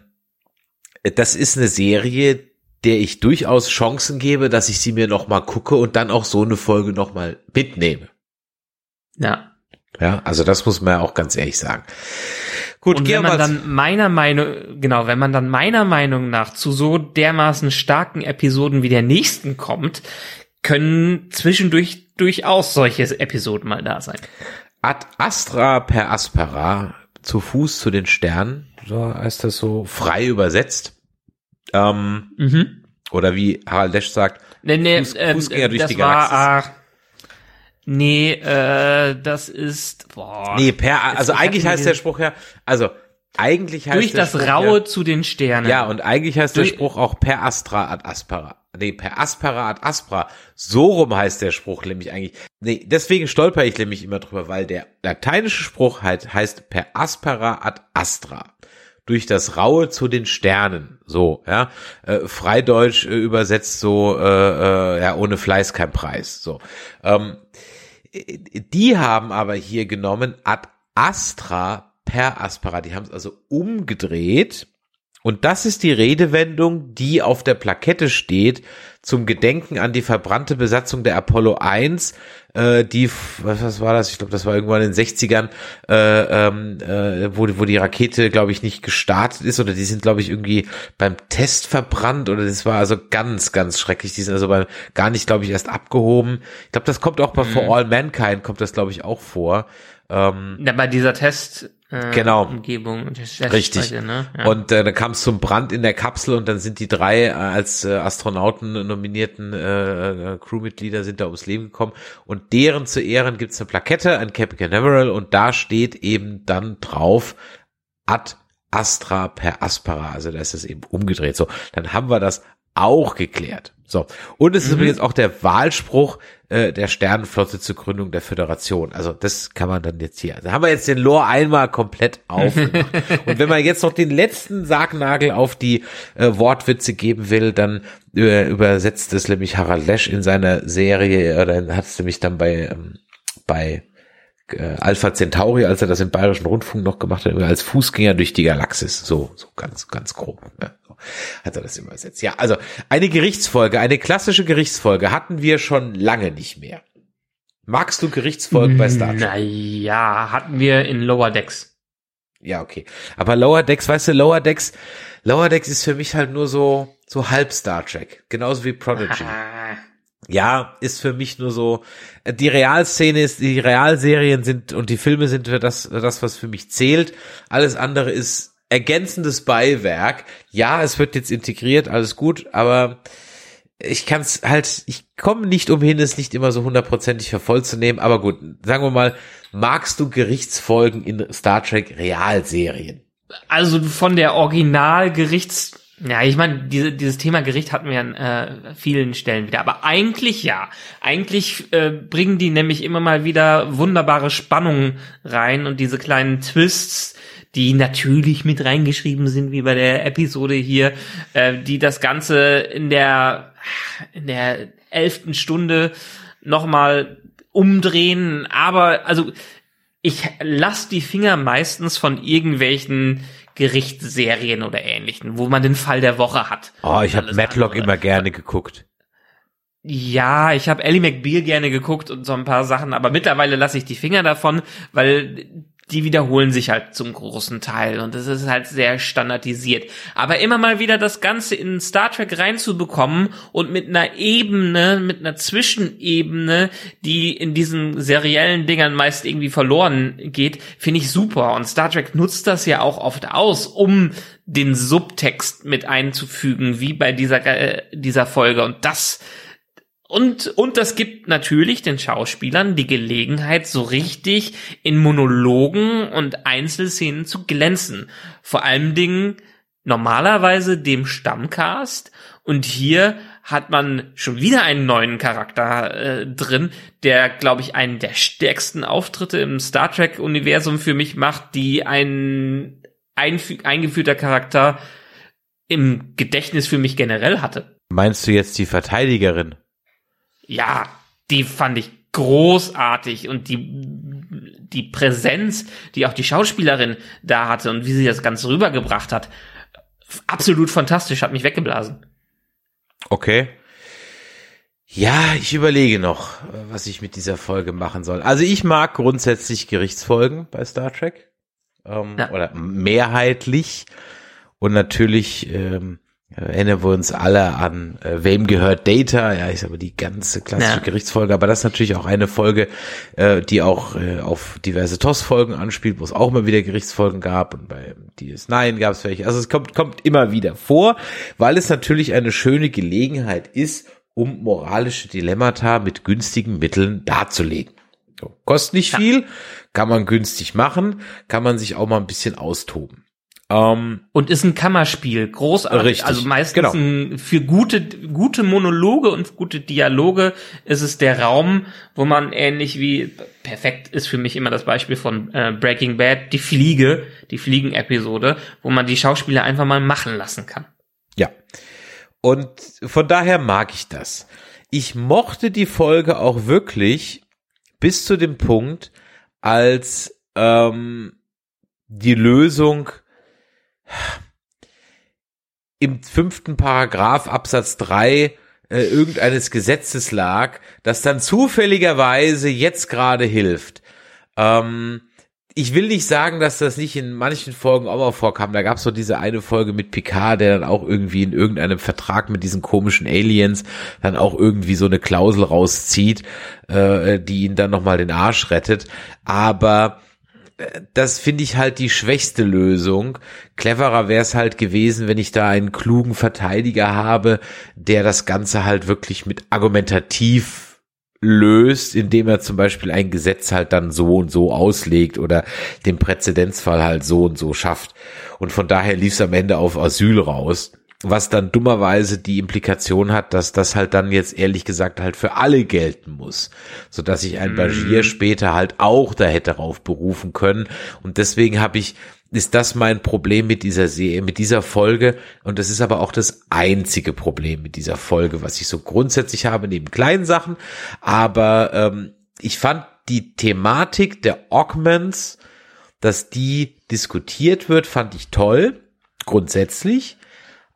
das ist eine Serie, der ich durchaus Chancen gebe, dass ich sie mir noch mal gucke und dann auch so eine Folge noch mal mitnehme. Ja. Ja, also das muss man ja auch ganz ehrlich sagen. Gut, Und wenn man dann meiner Meinung, genau, wenn man dann meiner Meinung nach zu so dermaßen starken Episoden wie der nächsten kommt, können zwischendurch durchaus solche Episoden mal da sein. Ad Astra per Aspera, zu Fuß zu den Sternen, so heißt das so, frei übersetzt. Ähm, Mhm. oder wie Harald Lesch sagt, Nee, nee, Fuß- ähm, Fußgänger durch das die Galaxis. war, ah, nee, äh, das ist, boah. nee, per, also eigentlich heißt der Spruch ja, also eigentlich heißt durch der das Spruch Raue ja, zu den Sternen. Ja, und eigentlich heißt der Durch- Spruch auch per Astra ad Aspera. Nee, per Aspera ad Aspra. So rum heißt der Spruch nämlich eigentlich. Nee, deswegen stolper ich nämlich immer drüber, weil der lateinische Spruch halt heißt per Aspera ad Astra. Durch das Raue zu den Sternen. So, ja. Äh, Freideutsch äh, übersetzt so, äh, äh, ja, ohne Fleiß kein Preis. So. Ähm, die haben aber hier genommen ad astra per aspera. Die haben es also umgedreht. Und das ist die Redewendung, die auf der Plakette steht zum Gedenken an die verbrannte Besatzung der Apollo 1, äh, die, was, was war das? Ich glaube, das war irgendwann in den 60ern, äh, ähm, äh, wo, wo die Rakete, glaube ich, nicht gestartet ist oder die sind, glaube ich, irgendwie beim Test verbrannt oder das war also ganz, ganz schrecklich. Die sind also beim, gar nicht, glaube ich, erst abgehoben. Ich glaube, das kommt auch bei For All Mankind, kommt das, glaube ich, auch vor. Ähm, Ja, bei dieser Test, äh, Genau. Umgebung, Richtig. Ne? Ja. Und äh, dann kam es zum Brand in der Kapsel und dann sind die drei äh, als äh, Astronauten nominierten äh, äh, Crewmitglieder sind da ums Leben gekommen und deren zu Ehren gibt's eine Plakette an Cape Canaveral und da steht eben dann drauf ad astra per aspera, also da ist es eben umgedreht. So, dann haben wir das auch geklärt. So, und es ist übrigens auch der Wahlspruch äh, der Sternenflotte zur Gründung der Föderation. Also das kann man dann jetzt hier. Da haben wir jetzt den Lore einmal komplett aufgemacht. und wenn man jetzt noch den letzten Sargnagel auf die äh, Wortwitze geben will, dann äh, übersetzt es nämlich Harald Lesch in seiner Serie, oder hat es nämlich dann bei ähm, bei äh, Alpha Centauri, als er das im Bayerischen Rundfunk noch gemacht hat, immer als Fußgänger durch die Galaxis. So, so ganz, ganz grob. So hat er das übersetzt. Ja, also eine Gerichtsfolge, eine klassische Gerichtsfolge hatten wir schon lange nicht mehr. Magst du Gerichtsfolgen bei Star Trek? Naja, hatten wir in Lower Decks. Ja, okay. Aber Lower Decks, weißt du, Lower Decks, Lower Decks ist für mich halt nur so, so halb Star Trek. Genauso wie Prodigy. Ja, ist für mich nur so, äh, die Realszene ist, die Realserien sind und die Filme sind für das, das, was für mich zählt. Alles andere ist ergänzendes Beiwerk. Ja, es wird jetzt integriert, alles gut, aber ich kann es halt, ich komme nicht umhin, es nicht immer so hundertprozentig für voll zu nehmen. Aber gut, sagen wir mal, magst du Gerichtsfolgen in Star Trek Realserien? Also von der Originalgerichts, ja, ich meine, diese, dieses Thema Gericht hatten wir an äh, vielen Stellen wieder, aber eigentlich ja. Eigentlich äh, bringen die nämlich immer mal wieder wunderbare Spannungen rein und diese kleinen Twists, die natürlich mit reingeschrieben sind, wie bei der Episode hier, äh, die das Ganze in der in der elften Stunde nochmal umdrehen, aber also ich lass die Finger meistens von irgendwelchen Gerichtsserien oder ähnlichen, wo man den Fall der Woche hat. Oh, ich habe Matlock andere. immer gerne geguckt. Ja, ich habe Ellie McBeal gerne geguckt und so ein paar Sachen, aber mittlerweile lasse ich die Finger davon, weil die wiederholen sich halt zum großen Teil und es ist halt sehr standardisiert. Aber immer mal wieder das Ganze in Star Trek reinzubekommen und mit einer Ebene, mit einer Zwischenebene, die in diesen seriellen Dingern meist irgendwie verloren geht, finde ich super. Und Star Trek nutzt das ja auch oft aus, um den Subtext mit einzufügen, wie bei dieser, äh, dieser Folge. Und das und, und das gibt natürlich den Schauspielern die Gelegenheit, so richtig in Monologen und Einzelszenen zu glänzen. Vor allen Dingen normalerweise dem Stammcast. Und hier hat man schon wieder einen neuen Charakter äh, drin, der, glaube ich, einen der stärksten Auftritte im Star Trek-Universum für mich macht, die ein eingeführter Charakter im Gedächtnis für mich generell hatte. Meinst du jetzt die Verteidigerin? Ja, die fand ich großartig und die, die Präsenz, die auch die Schauspielerin da hatte und wie sie das Ganze rübergebracht hat, absolut fantastisch, hat mich weggeblasen. Okay. Ja, ich überlege noch, was ich mit dieser Folge machen soll. Also ich mag grundsätzlich Gerichtsfolgen bei Star Trek. Ähm, ja. Oder mehrheitlich. Und natürlich ähm, erinnern wir uns alle an äh, Wem gehört Data? Ja, ich sage die ganze klassische ja. Gerichtsfolge, aber das ist natürlich auch eine Folge, äh, die auch äh, auf diverse TOS-Folgen anspielt, wo es auch mal wieder Gerichtsfolgen gab und bei DS9 gab es welche. Also es kommt, kommt immer wieder vor, weil es natürlich eine schöne Gelegenheit ist, um moralische Dilemmata mit günstigen Mitteln darzulegen. So, kostet nicht ja. viel, kann man günstig machen, kann man sich auch mal ein bisschen austoben. Ähm, und ist ein Kammerspiel, großartig. Richtig, also meistens genau. ein, für gute, gute Monologe und gute Dialoge ist es der Raum, wo man ähnlich wie, perfekt ist für mich immer das Beispiel von äh, Breaking Bad, die Fliege, die Fliegen-Episode, wo man die Schauspieler einfach mal machen lassen kann. Ja. Und von daher mag ich das. Ich mochte die Folge auch wirklich bis zu dem Punkt, als ähm, die Lösung im fünften Paragraph Absatz drei äh, irgendeines Gesetzes lag, das dann zufälligerweise jetzt gerade hilft. Ähm, ich will nicht sagen, dass das nicht in manchen Folgen auch mal vorkam. Da gab es so diese eine Folge mit Picard, der dann auch irgendwie in irgendeinem Vertrag mit diesen komischen Aliens dann auch irgendwie so eine Klausel rauszieht, äh, die ihn dann nochmal den Arsch rettet. Aber das finde ich halt die schwächste Lösung. Cleverer wäre es halt gewesen, wenn ich da einen klugen Verteidiger habe, der das Ganze halt wirklich mit argumentativ löst, indem er zum Beispiel ein Gesetz halt dann so und so auslegt oder den Präzedenzfall halt so und so schafft. Und von daher lief es am Ende auf Asyl raus, was dann dummerweise die Implikation hat, dass das halt dann jetzt ehrlich gesagt halt für alle gelten muss, so dass sich ein Bagier mhm. später halt auch da hätte rauf berufen können. Und deswegen habe ich ist das mein Problem mit dieser Serie, mit dieser Folge. Und das ist aber auch das einzige Problem mit dieser Folge, was ich so grundsätzlich habe, neben kleinen Sachen. Aber ähm, ich fand die Thematik der Augments, dass die diskutiert wird, fand ich toll, grundsätzlich.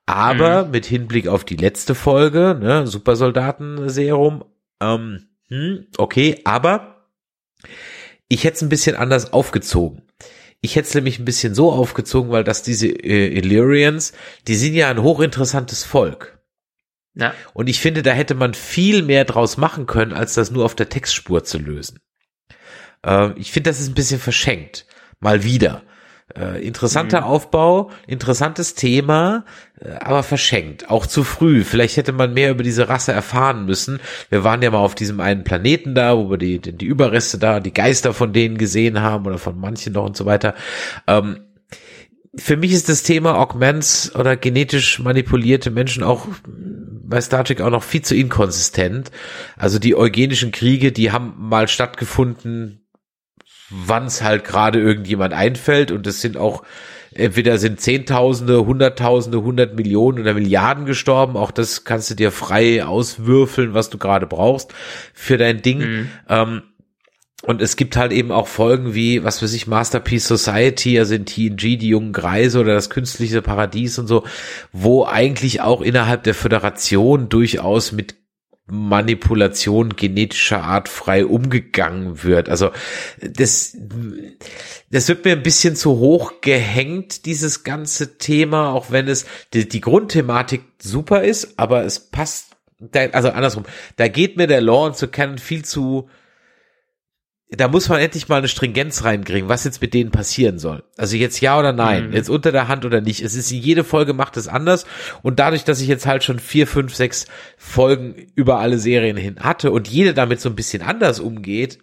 Aber mhm. mit Hinblick auf die letzte Folge, ne, Supersoldaten-Serum, ähm, hm, okay, aber ich hätte es ein bisschen anders aufgezogen. Ich hätte es nämlich ein bisschen so aufgezogen, weil dass diese äh, Illyrians, die sind ja ein hochinteressantes Volk. Ja. Und ich finde, da hätte man viel mehr draus machen können, als das nur auf der Textspur zu lösen. Äh, ich finde, das ist ein bisschen verschenkt. Mal wieder. Äh, interessanter mhm. Aufbau, interessantes Thema, äh, aber verschenkt, auch zu früh. Vielleicht hätte man mehr über diese Rasse erfahren müssen. Wir waren ja mal auf diesem einen Planeten da, wo wir die, die Überreste da, die Geister von denen gesehen haben oder von manchen noch und so weiter. Ähm, für mich ist das Thema Augments oder genetisch manipulierte Menschen auch bei Star Trek auch noch viel zu inkonsistent. Also die eugenischen Kriege, die haben mal stattgefunden, wann es halt gerade irgendjemand einfällt und es sind auch entweder sind Zehntausende, Hunderttausende, Hundert Millionen oder Milliarden gestorben. Auch das kannst du dir frei auswürfeln, was du gerade brauchst für dein Ding. Mhm. Ähm, und es gibt halt eben auch Folgen wie, was weiß ich, Masterpiece Society, also in TNG, die jungen Greise oder das künstliche Paradies und so, wo eigentlich auch innerhalb der Föderation durchaus mit Manipulation genetischer Art frei umgegangen wird. Also das, das wird mir ein bisschen zu hoch gehängt, dieses ganze Thema, auch wenn es die, die Grundthematik super ist, aber es passt, also andersrum, da geht mir der Law zu Canon viel zu da muss man endlich mal eine Stringenz reinkriegen, was jetzt mit denen passieren soll. Also jetzt ja oder nein, mhm. jetzt unter der Hand oder nicht. Es ist jede Folge macht es anders und dadurch, dass ich jetzt halt schon vier, fünf, sechs Folgen über alle Serien hin hatte und jede damit so ein bisschen anders umgeht,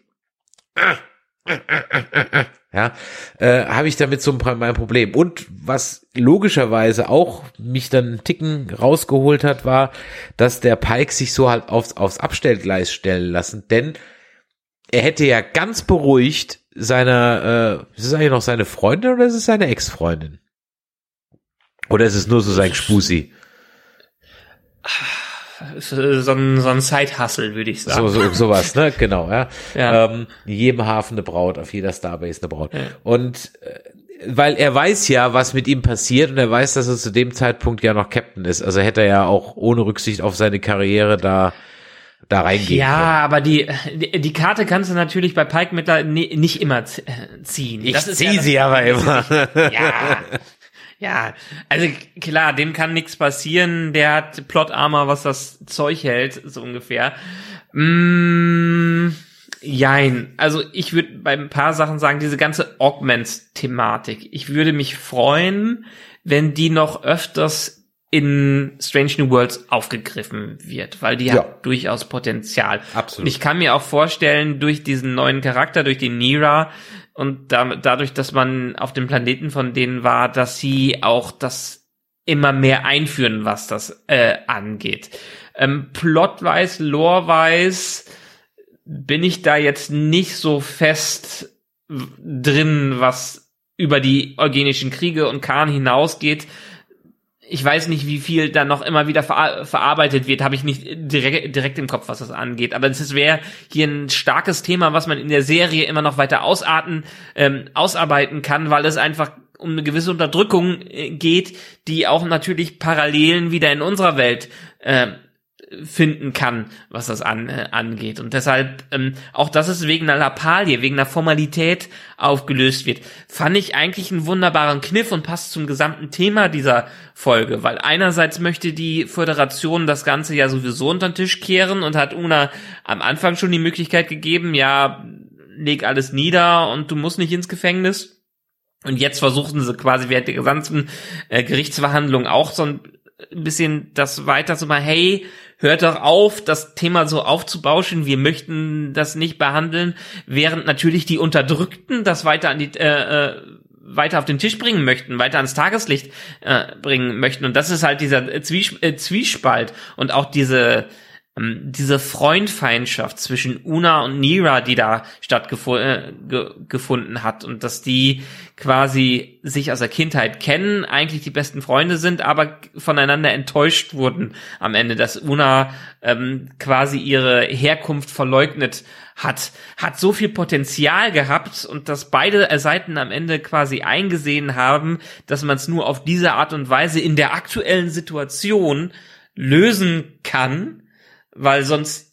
ja, äh, habe ich damit so mein Problem. Und was logischerweise auch mich dann einen Ticken rausgeholt hat, war, dass der Pike sich so halt aufs, aufs Abstellgleis stellen lassen, denn er hätte ja ganz beruhigt seiner, äh, ist es eigentlich noch seine Freundin oder ist es seine Ex-Freundin? Oder ist es nur so sein Spusi? so ein, so ein Side-Hustle, würde ich sagen. So, so, sowas, ne? Genau, ja. Ja. Ähm, in jedem Hafen eine Braut, auf jeder Starbase eine Braut. Und äh, weil er weiß ja, was mit ihm passiert und er weiß, dass er zu dem Zeitpunkt ja noch Captain ist. Also hätte er ja auch ohne Rücksicht auf seine Karriere da da reingehen Ja, können. aber die, die, die Karte kannst du natürlich bei Pike Mittler ni- nicht immer äh, ziehen. Ich Das ist zieh ja sie aber immer. Ja. Ja, also klar, dem kann nichts passieren. Der hat Plot Armor, was das Zeug hält, so ungefähr. Mm, jein. Also ich würde bei ein paar Sachen sagen, diese ganze Augments-Thematik. Ich würde mich freuen, wenn die noch öfters in Strange New Worlds aufgegriffen wird, weil die Ja. hat durchaus Potenzial. Absolut. Und ich kann mir auch vorstellen, durch diesen neuen Charakter, durch den Nira und da, dadurch, dass man auf dem Planeten von denen war, dass sie auch das immer mehr einführen, was das äh, angeht. Ähm, Plotwise, Loreweise bin ich da jetzt nicht so fest drin, was über die eugenischen Kriege und Khan hinausgeht. Ich weiß nicht, wie viel da noch immer wieder verar verarbeitet wird, habe ich nicht direkt, direkt im Kopf, was das angeht. Aber es wäre hier ein starkes Thema, was man in der Serie immer noch weiter ausarten, ähm, ausarbeiten kann, weil es einfach um eine gewisse Unterdrückung äh, geht, die auch natürlich Parallelen wieder in unserer Welt äh, finden kann, was das an, äh, angeht. Und deshalb, ähm, auch dass es wegen einer Lappalie, wegen einer Formalität aufgelöst wird, fand ich eigentlich einen wunderbaren Kniff und passt zum gesamten Thema dieser Folge, weil einerseits möchte die Föderation das Ganze ja sowieso unter den Tisch kehren und hat Una am Anfang schon die Möglichkeit gegeben, ja, leg alles nieder und du musst nicht ins Gefängnis. Und jetzt versuchen sie quasi während der gesamten äh, Gerichtsverhandlung auch so ein bisschen das weiter zu machen, hey, hört doch auf, das Thema so aufzubauschen, wir möchten das nicht behandeln, während natürlich die Unterdrückten das weiter an die äh, äh, weiter auf den Tisch bringen möchten, weiter ans Tageslicht äh, bringen möchten. Und das ist halt dieser Zwies äh, Zwiespalt und auch diese diese Freundfeindschaft zwischen Una und Nira, die da stattgefunden äh, hat und dass die quasi sich aus der Kindheit kennen, eigentlich die besten Freunde sind, aber voneinander enttäuscht wurden am Ende, dass Una ähm, quasi ihre Herkunft verleugnet hat, hat so viel Potenzial gehabt und dass beide Seiten am Ende quasi eingesehen haben, dass man es nur auf diese Art und Weise in der aktuellen Situation lösen kann, weil sonst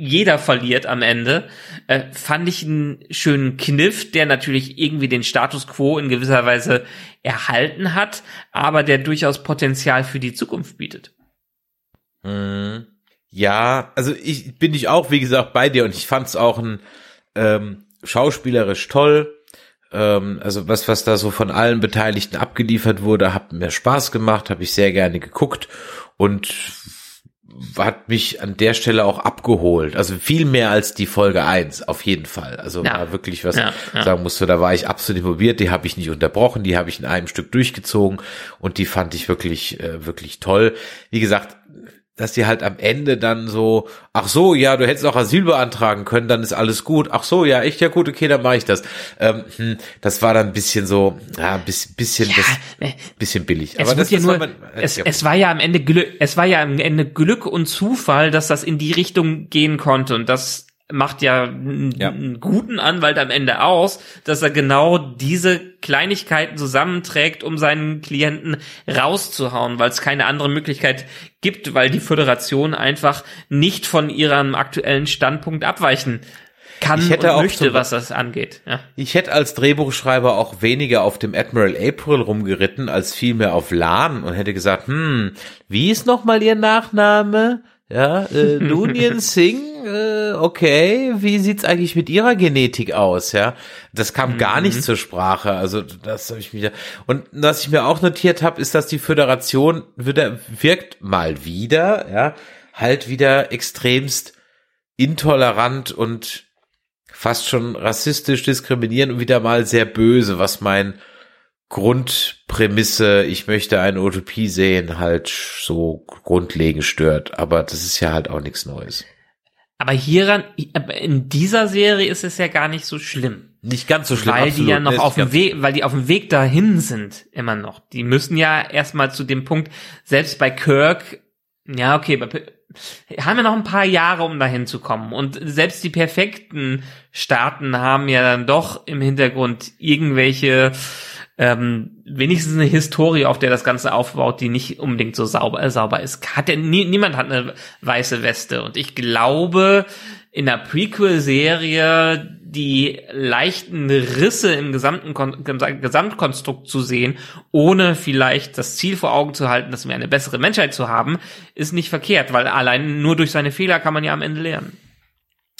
jeder verliert am Ende, äh, fand ich einen schönen Kniff, der natürlich irgendwie den Status quo in gewisser Weise erhalten hat, aber der durchaus Potenzial für die Zukunft bietet. Mhm. Ja, also ich bin ich auch, wie gesagt, bei dir und ich fand es auch ein ähm, schauspielerisch toll. Ähm, also was, was da so von allen Beteiligten abgeliefert wurde, hat mir Spaß gemacht, habe ich sehr gerne geguckt und hat mich an der Stelle auch abgeholt. Also viel mehr als die Folge eins auf jeden Fall. Also Ja. war wirklich was Ja, ja. sagen musste, da war ich absolut involviert, die habe ich nicht unterbrochen, die habe ich in einem Stück durchgezogen und die fand ich wirklich, äh, wirklich toll. Wie gesagt, dass die halt am Ende dann so, ach so, ja, du hättest auch Asyl beantragen können, dann ist alles gut. Ach so, ja, echt, ja gut, okay, dann mache ich das. Ähm, hm, das war dann ein bisschen so, ja, ein bisschen, bisschen, das, äh, bisschen billig. Es, Aber das, ja nur, war man, es, ja, es war ja am Ende Glück, es war ja am Ende Glück und Zufall, dass das in die Richtung gehen konnte und das macht ja einen, Ja. einen guten Anwalt am Ende aus, dass er genau diese Kleinigkeiten zusammenträgt, um seinen Klienten rauszuhauen, weil es keine andere Möglichkeit gibt, weil die Föderation einfach nicht von ihrem aktuellen Standpunkt abweichen kann Ich hätte und auch möchte, zum- was das angeht. Ja. Ich hätte als Drehbuchschreiber auch weniger auf dem Admiral April rumgeritten, als vielmehr auf Lan und hätte gesagt, hm, wie ist nochmal ihr Nachname? Ja, äh, Dunyan Singh, äh, okay, wie sieht's eigentlich mit ihrer Genetik aus, ja? Das kam gar nicht zur Sprache, also das habe ich mir und was ich mir auch notiert habe, ist, dass die Föderation wieder wirkt mal wieder, ja, halt wieder extremst intolerant und fast schon rassistisch diskriminieren und wieder mal sehr böse, was mein Grundprämisse, ich möchte eine Utopie sehen, halt so grundlegend stört. Aber das ist ja halt auch nichts Neues. Aber hieran, in dieser Serie ist es ja gar nicht so schlimm. Nicht ganz so schlimm. weil die ja absolut. noch Nee, auf dem Weg, weil die auf dem Weg dahin sind, immer noch. Die müssen ja erstmal zu dem Punkt, selbst bei Kirk, ja, okay, bei, haben wir noch ein paar Jahre, um dahin zu kommen. Und selbst die perfekten Staaten haben ja dann doch im Hintergrund irgendwelche ähm, wenigstens eine Historie, auf der das Ganze aufbaut, die nicht unbedingt so sauber, äh, sauber ist. Hat ja nie, niemand hat eine weiße Weste. Und ich glaube, in der Prequel-Serie die leichten Risse im gesamten Kon Gesamtkonstrukt zu sehen, ohne vielleicht das Ziel vor Augen zu halten, dass wir eine bessere Menschheit zu haben, ist nicht verkehrt, weil allein nur durch seine Fehler kann man ja am Ende lernen.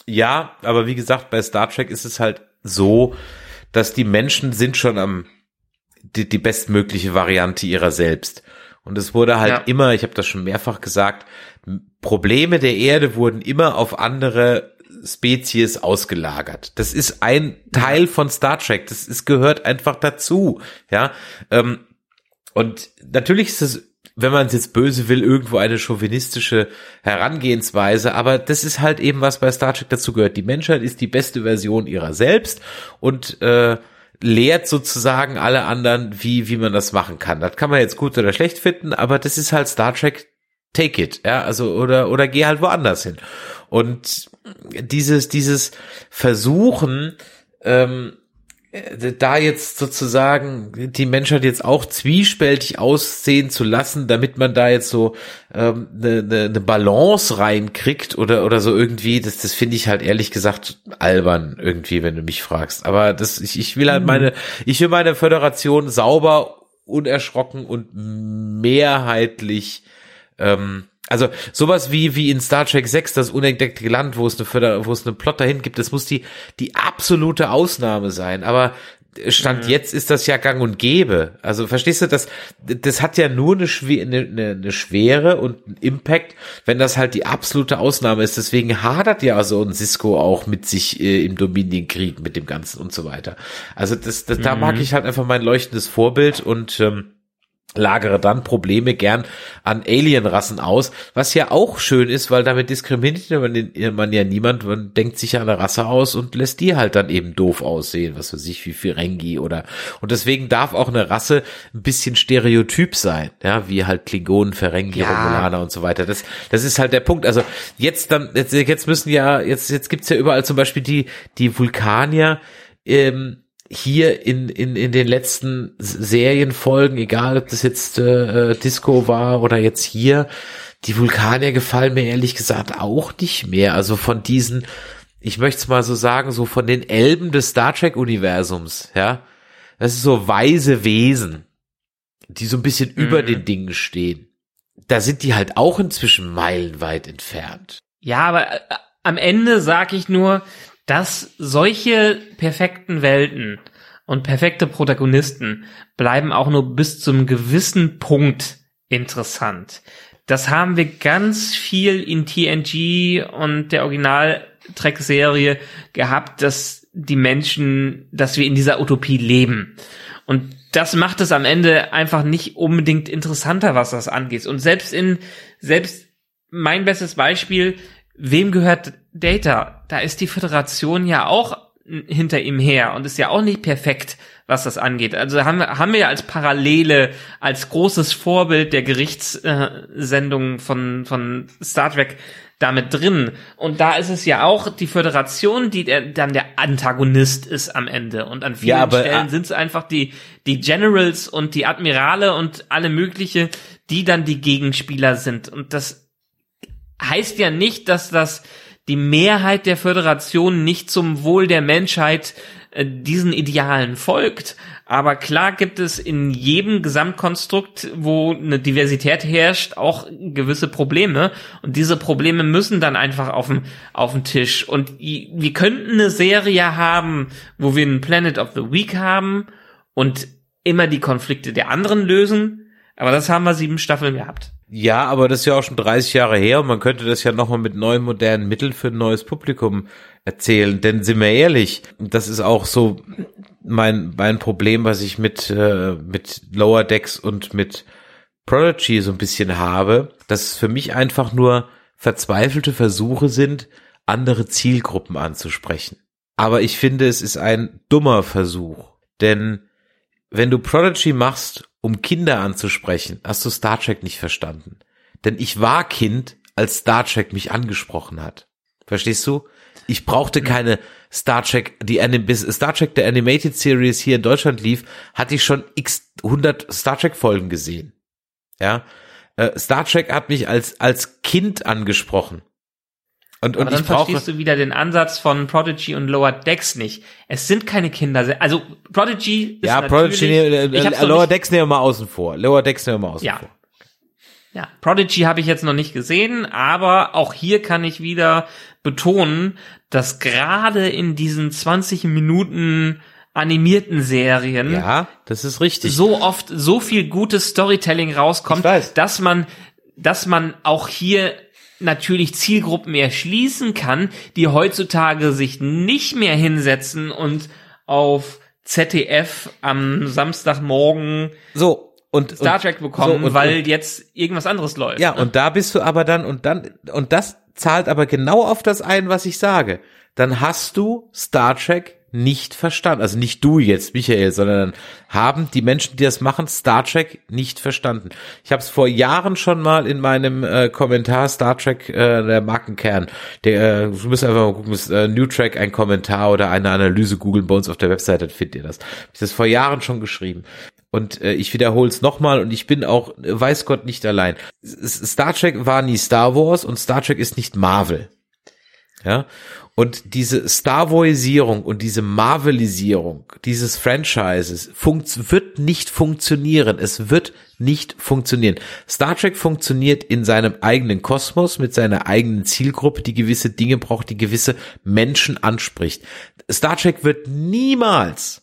Ja, aber wie gesagt, bei Star Trek ist es halt so, dass die Menschen sind schon am die, die bestmögliche Variante ihrer selbst. Und es wurde halt ja. immer, ich habe das schon mehrfach gesagt, Probleme der Erde wurden immer auf andere Spezies ausgelagert. Das ist ein Teil von Star Trek. Das ist, gehört einfach dazu. Ja. Ähm, und natürlich ist es, wenn man es jetzt böse will, irgendwo eine chauvinistische Herangehensweise, aber das ist halt eben, was bei Star Trek dazu gehört. Die Menschheit ist die beste Version ihrer selbst und äh, lehrt sozusagen alle anderen, wie, wie man das machen kann. Das kann man jetzt gut oder schlecht finden, aber das ist halt Star Trek take it, ja, also oder oder geh halt woanders hin. Und dieses dieses Versuchen ähm, äh, da jetzt sozusagen die Menschheit jetzt auch zwiespältig aussehen zu lassen, damit man da jetzt so ähm, eine, eine, eine Balance reinkriegt oder oder so irgendwie, das das finde ich halt ehrlich gesagt albern irgendwie, wenn du mich fragst. Aber das ich, ich will halt mhm. meine ich will meine Föderation sauber, unerschrocken und mehrheitlich ähm, also sowas wie wie in Star Trek 6 das unentdeckte Land, wo es eine wo es eine Plot dahin gibt, das muss die die absolute Ausnahme sein, aber Stand mhm. jetzt ist das ja gang und gäbe. Also verstehst du, das, das hat ja nur eine, Schw eine, eine Schwere und einen Impact, wenn das halt die absolute Ausnahme ist. Deswegen hadert ja so ein Cisco auch mit sich äh, im Dominienkrieg, mit dem Ganzen und so weiter. Also das, das mhm. da mag mhm. ich halt einfach mein leuchtendes Vorbild und ähm, lagere dann Probleme gern an Alienrassen aus, was ja auch schön ist, weil damit diskriminiert man ja niemand, man denkt sich ja eine Rasse aus und lässt die halt dann eben doof aussehen, was für sich wie Ferengi oder und deswegen darf auch eine Rasse ein bisschen stereotyp sein, ja, wie halt Klingonen, Ferengi, ja. Romulaner und so weiter. Das das ist halt der Punkt. Also jetzt dann jetzt, jetzt müssen ja jetzt jetzt gibt's ja überall zum Beispiel die die Vulkanier ähm, hier in, in, in den letzten Serienfolgen, egal ob das jetzt äh, Disco war oder jetzt hier, die Vulkanier gefallen mir ehrlich gesagt auch nicht mehr. Also von diesen, ich möchte es mal so sagen, so von den Elben des Star Trek-Universums, ja. Das ist so weise Wesen, die so ein bisschen mhm. über den Dingen stehen. Da sind die halt auch inzwischen meilenweit entfernt. Ja, aber äh, am Ende sag ich nur, dass solche perfekten Welten und perfekte Protagonisten bleiben auch nur bis zum gewissen Punkt interessant. Das haben wir ganz viel in TNG und der Original-Track-Serie gehabt, dass die Menschen, dass wir in dieser Utopie leben. Und das macht es am Ende einfach nicht unbedingt interessanter, was das angeht. Und selbst in, selbst mein bestes Beispiel, wem gehört Data? Da ist die Föderation ja auch hinter ihm her und ist ja auch nicht perfekt, was das angeht. Also haben wir, haben wir ja als Parallele, als großes Vorbild der Gerichtssendung äh, von, von Star Trek damit drin. Und da ist es ja auch die Föderation, die der, dann der Antagonist ist am Ende. Und an vielen ja, aber, Stellen äh, sind es einfach die, die Generals und die Admirale und alle mögliche, die dann die Gegenspieler sind. Und das heißt ja nicht, dass das die Mehrheit der Föderation nicht zum Wohl der Menschheit äh, diesen Idealen folgt. Aber klar gibt es in jedem Gesamtkonstrukt, wo eine Diversität herrscht, auch gewisse Probleme. Und diese Probleme müssen dann einfach auf dem, auf dem Tisch. Und wir könnten eine Serie haben, wo wir einen Planet of the Week haben und immer die Konflikte der anderen lösen. Aber das haben wir sieben Staffeln gehabt. Ja, aber das ist ja auch schon 30 Jahre her man könnte das ja nochmal mit neuen modernen Mitteln für ein neues Publikum erzählen. Denn sind wir ehrlich, das ist auch so mein, mein Problem, was ich mit, äh, mit Lower Decks und mit Prodigy so ein bisschen habe, dass es für mich einfach nur verzweifelte Versuche sind, andere Zielgruppen anzusprechen. Aber ich finde, es ist ein dummer Versuch. Denn wenn du Prodigy machst, um Kinder anzusprechen, hast du Star Trek nicht verstanden. Denn ich war Kind, als Star Trek mich angesprochen hat. Verstehst du? Ich brauchte keine Star Trek, die Anim bis Star Trek der Animated Series hier in Deutschland lief, hatte ich schon x 100 Star Trek Folgen gesehen. Ja, äh, Star Trek hat mich als als Kind angesprochen. Und, und Aber dann verstehst du wieder den Ansatz von Prodigy und Lower Decks nicht. Es sind keine Kinder. Also Prodigy ist Ja, Prodigy, äh, Lower Decks nehmen wir mal außen vor. Lower Decks nehmen wir mal außen ja. vor. Ja, Prodigy habe ich jetzt noch nicht gesehen, aber auch hier kann ich wieder betonen, dass gerade in diesen 20 Minuten animierten Serien ja, das ist richtig. so oft so viel gutes Storytelling rauskommt, dass man dass man auch hier natürlich Zielgruppen erschließen kann, die heutzutage sich nicht mehr hinsetzen und auf ZDF am Samstagmorgen so und Star Trek bekommen, so, und, weil und, jetzt irgendwas anderes läuft. Ja, ne? und da bist du aber dann und dann und das zahlt aber genau auf das ein, was ich sage. Dann hast du Star Trek nicht verstanden. Also nicht du jetzt, Michael, sondern haben die Menschen, die das machen, Star Trek nicht verstanden. Ich habe es vor Jahren schon mal in meinem äh, Kommentar Star Trek, äh, der Markenkern, der, äh, du musst einfach mal gucken, ist, äh, New Track ein Kommentar oder eine Analyse googeln bei uns auf der Webseite, dann findet ihr das. Ich das vor Jahren schon geschrieben. Und äh, ich wiederhole es nochmal und ich bin auch, weiß Gott, nicht allein. Star Trek war nie Star Wars und Star Trek ist nicht Marvel. Ja. Und diese Star Warsierung und diese Marvelisierung dieses Franchises wird nicht funktionieren. Es wird nicht funktionieren. Star Trek funktioniert in seinem eigenen Kosmos mit seiner eigenen Zielgruppe, die gewisse Dinge braucht, die gewisse Menschen anspricht. Star Trek wird niemals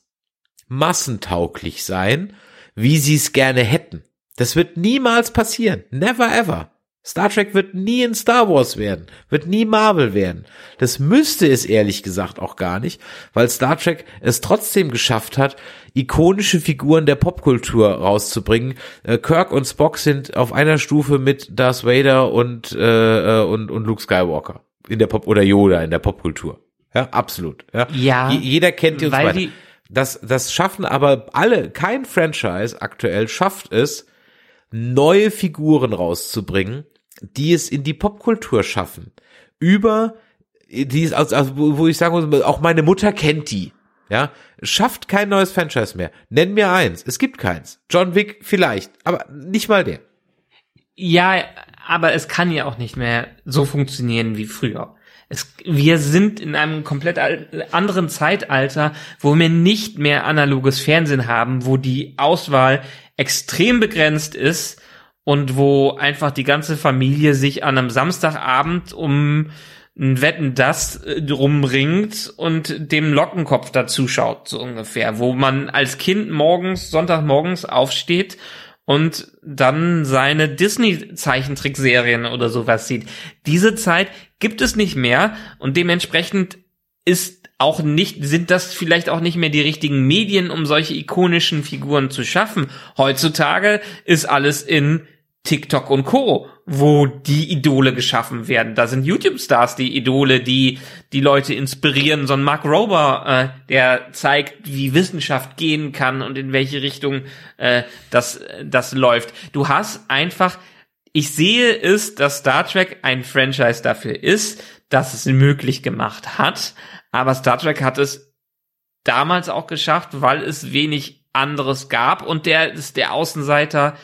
massentauglich sein, wie sie es gerne hätten. Das wird niemals passieren. Never ever. Star Trek wird nie in Star Wars werden, wird nie Marvel werden. Das müsste es ehrlich gesagt auch gar nicht, weil Star Trek es trotzdem geschafft hat, ikonische Figuren der Popkultur rauszubringen. Äh, Kirk und Spock sind auf einer Stufe mit Darth Vader und äh, äh und, und Luke Skywalker in der Pop oder Yoda in der Popkultur. Ja, absolut. Ja, ja jeder kennt die uns beide. Die das, das schaffen aber alle, kein Franchise aktuell schafft es, neue Figuren rauszubringen, die es in die Popkultur schaffen. Über, die ist, also, also, wo ich sagen muss, auch meine Mutter kennt die. Ja, schafft kein neues Franchise mehr. Nenn mir eins. Es gibt keins. John Wick vielleicht, aber nicht mal der. Ja, aber es kann ja auch nicht mehr so funktionieren wie früher. Es, wir sind in einem komplett anderen Zeitalter, wo wir nicht mehr analoges Fernsehen haben, wo die Auswahl extrem begrenzt ist und wo einfach die ganze Familie sich an einem Samstagabend um ein Wetten das äh, rumringt und dem Lockenkopf dazu schaut, so ungefähr, wo man als Kind morgens, Sonntagmorgens aufsteht und dann seine Disney-Zeichentrickserien oder sowas sieht. Diese Zeit gibt es nicht mehr und dementsprechend ist auch nicht, sind das vielleicht auch nicht mehr die richtigen Medien, um solche ikonischen Figuren zu schaffen. Heutzutage ist alles in TikTok und Co., wo die Idole geschaffen werden. Da sind YouTube-Stars die Idole, die die Leute inspirieren. So ein Mark Rober, äh, der zeigt, wie Wissenschaft gehen kann und in welche Richtung äh, das, das läuft. Du hast einfach, ich sehe es, dass Star Trek ein Franchise dafür ist, dass es möglich gemacht hat. Aber Star Trek hat es damals auch geschafft, weil es wenig anderes gab und der ist der Außenseiter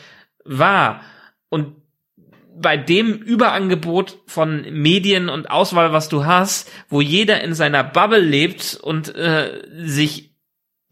war. Und bei dem Überangebot von Medien und Auswahl, was du hast, wo jeder in seiner Bubble lebt und äh, sich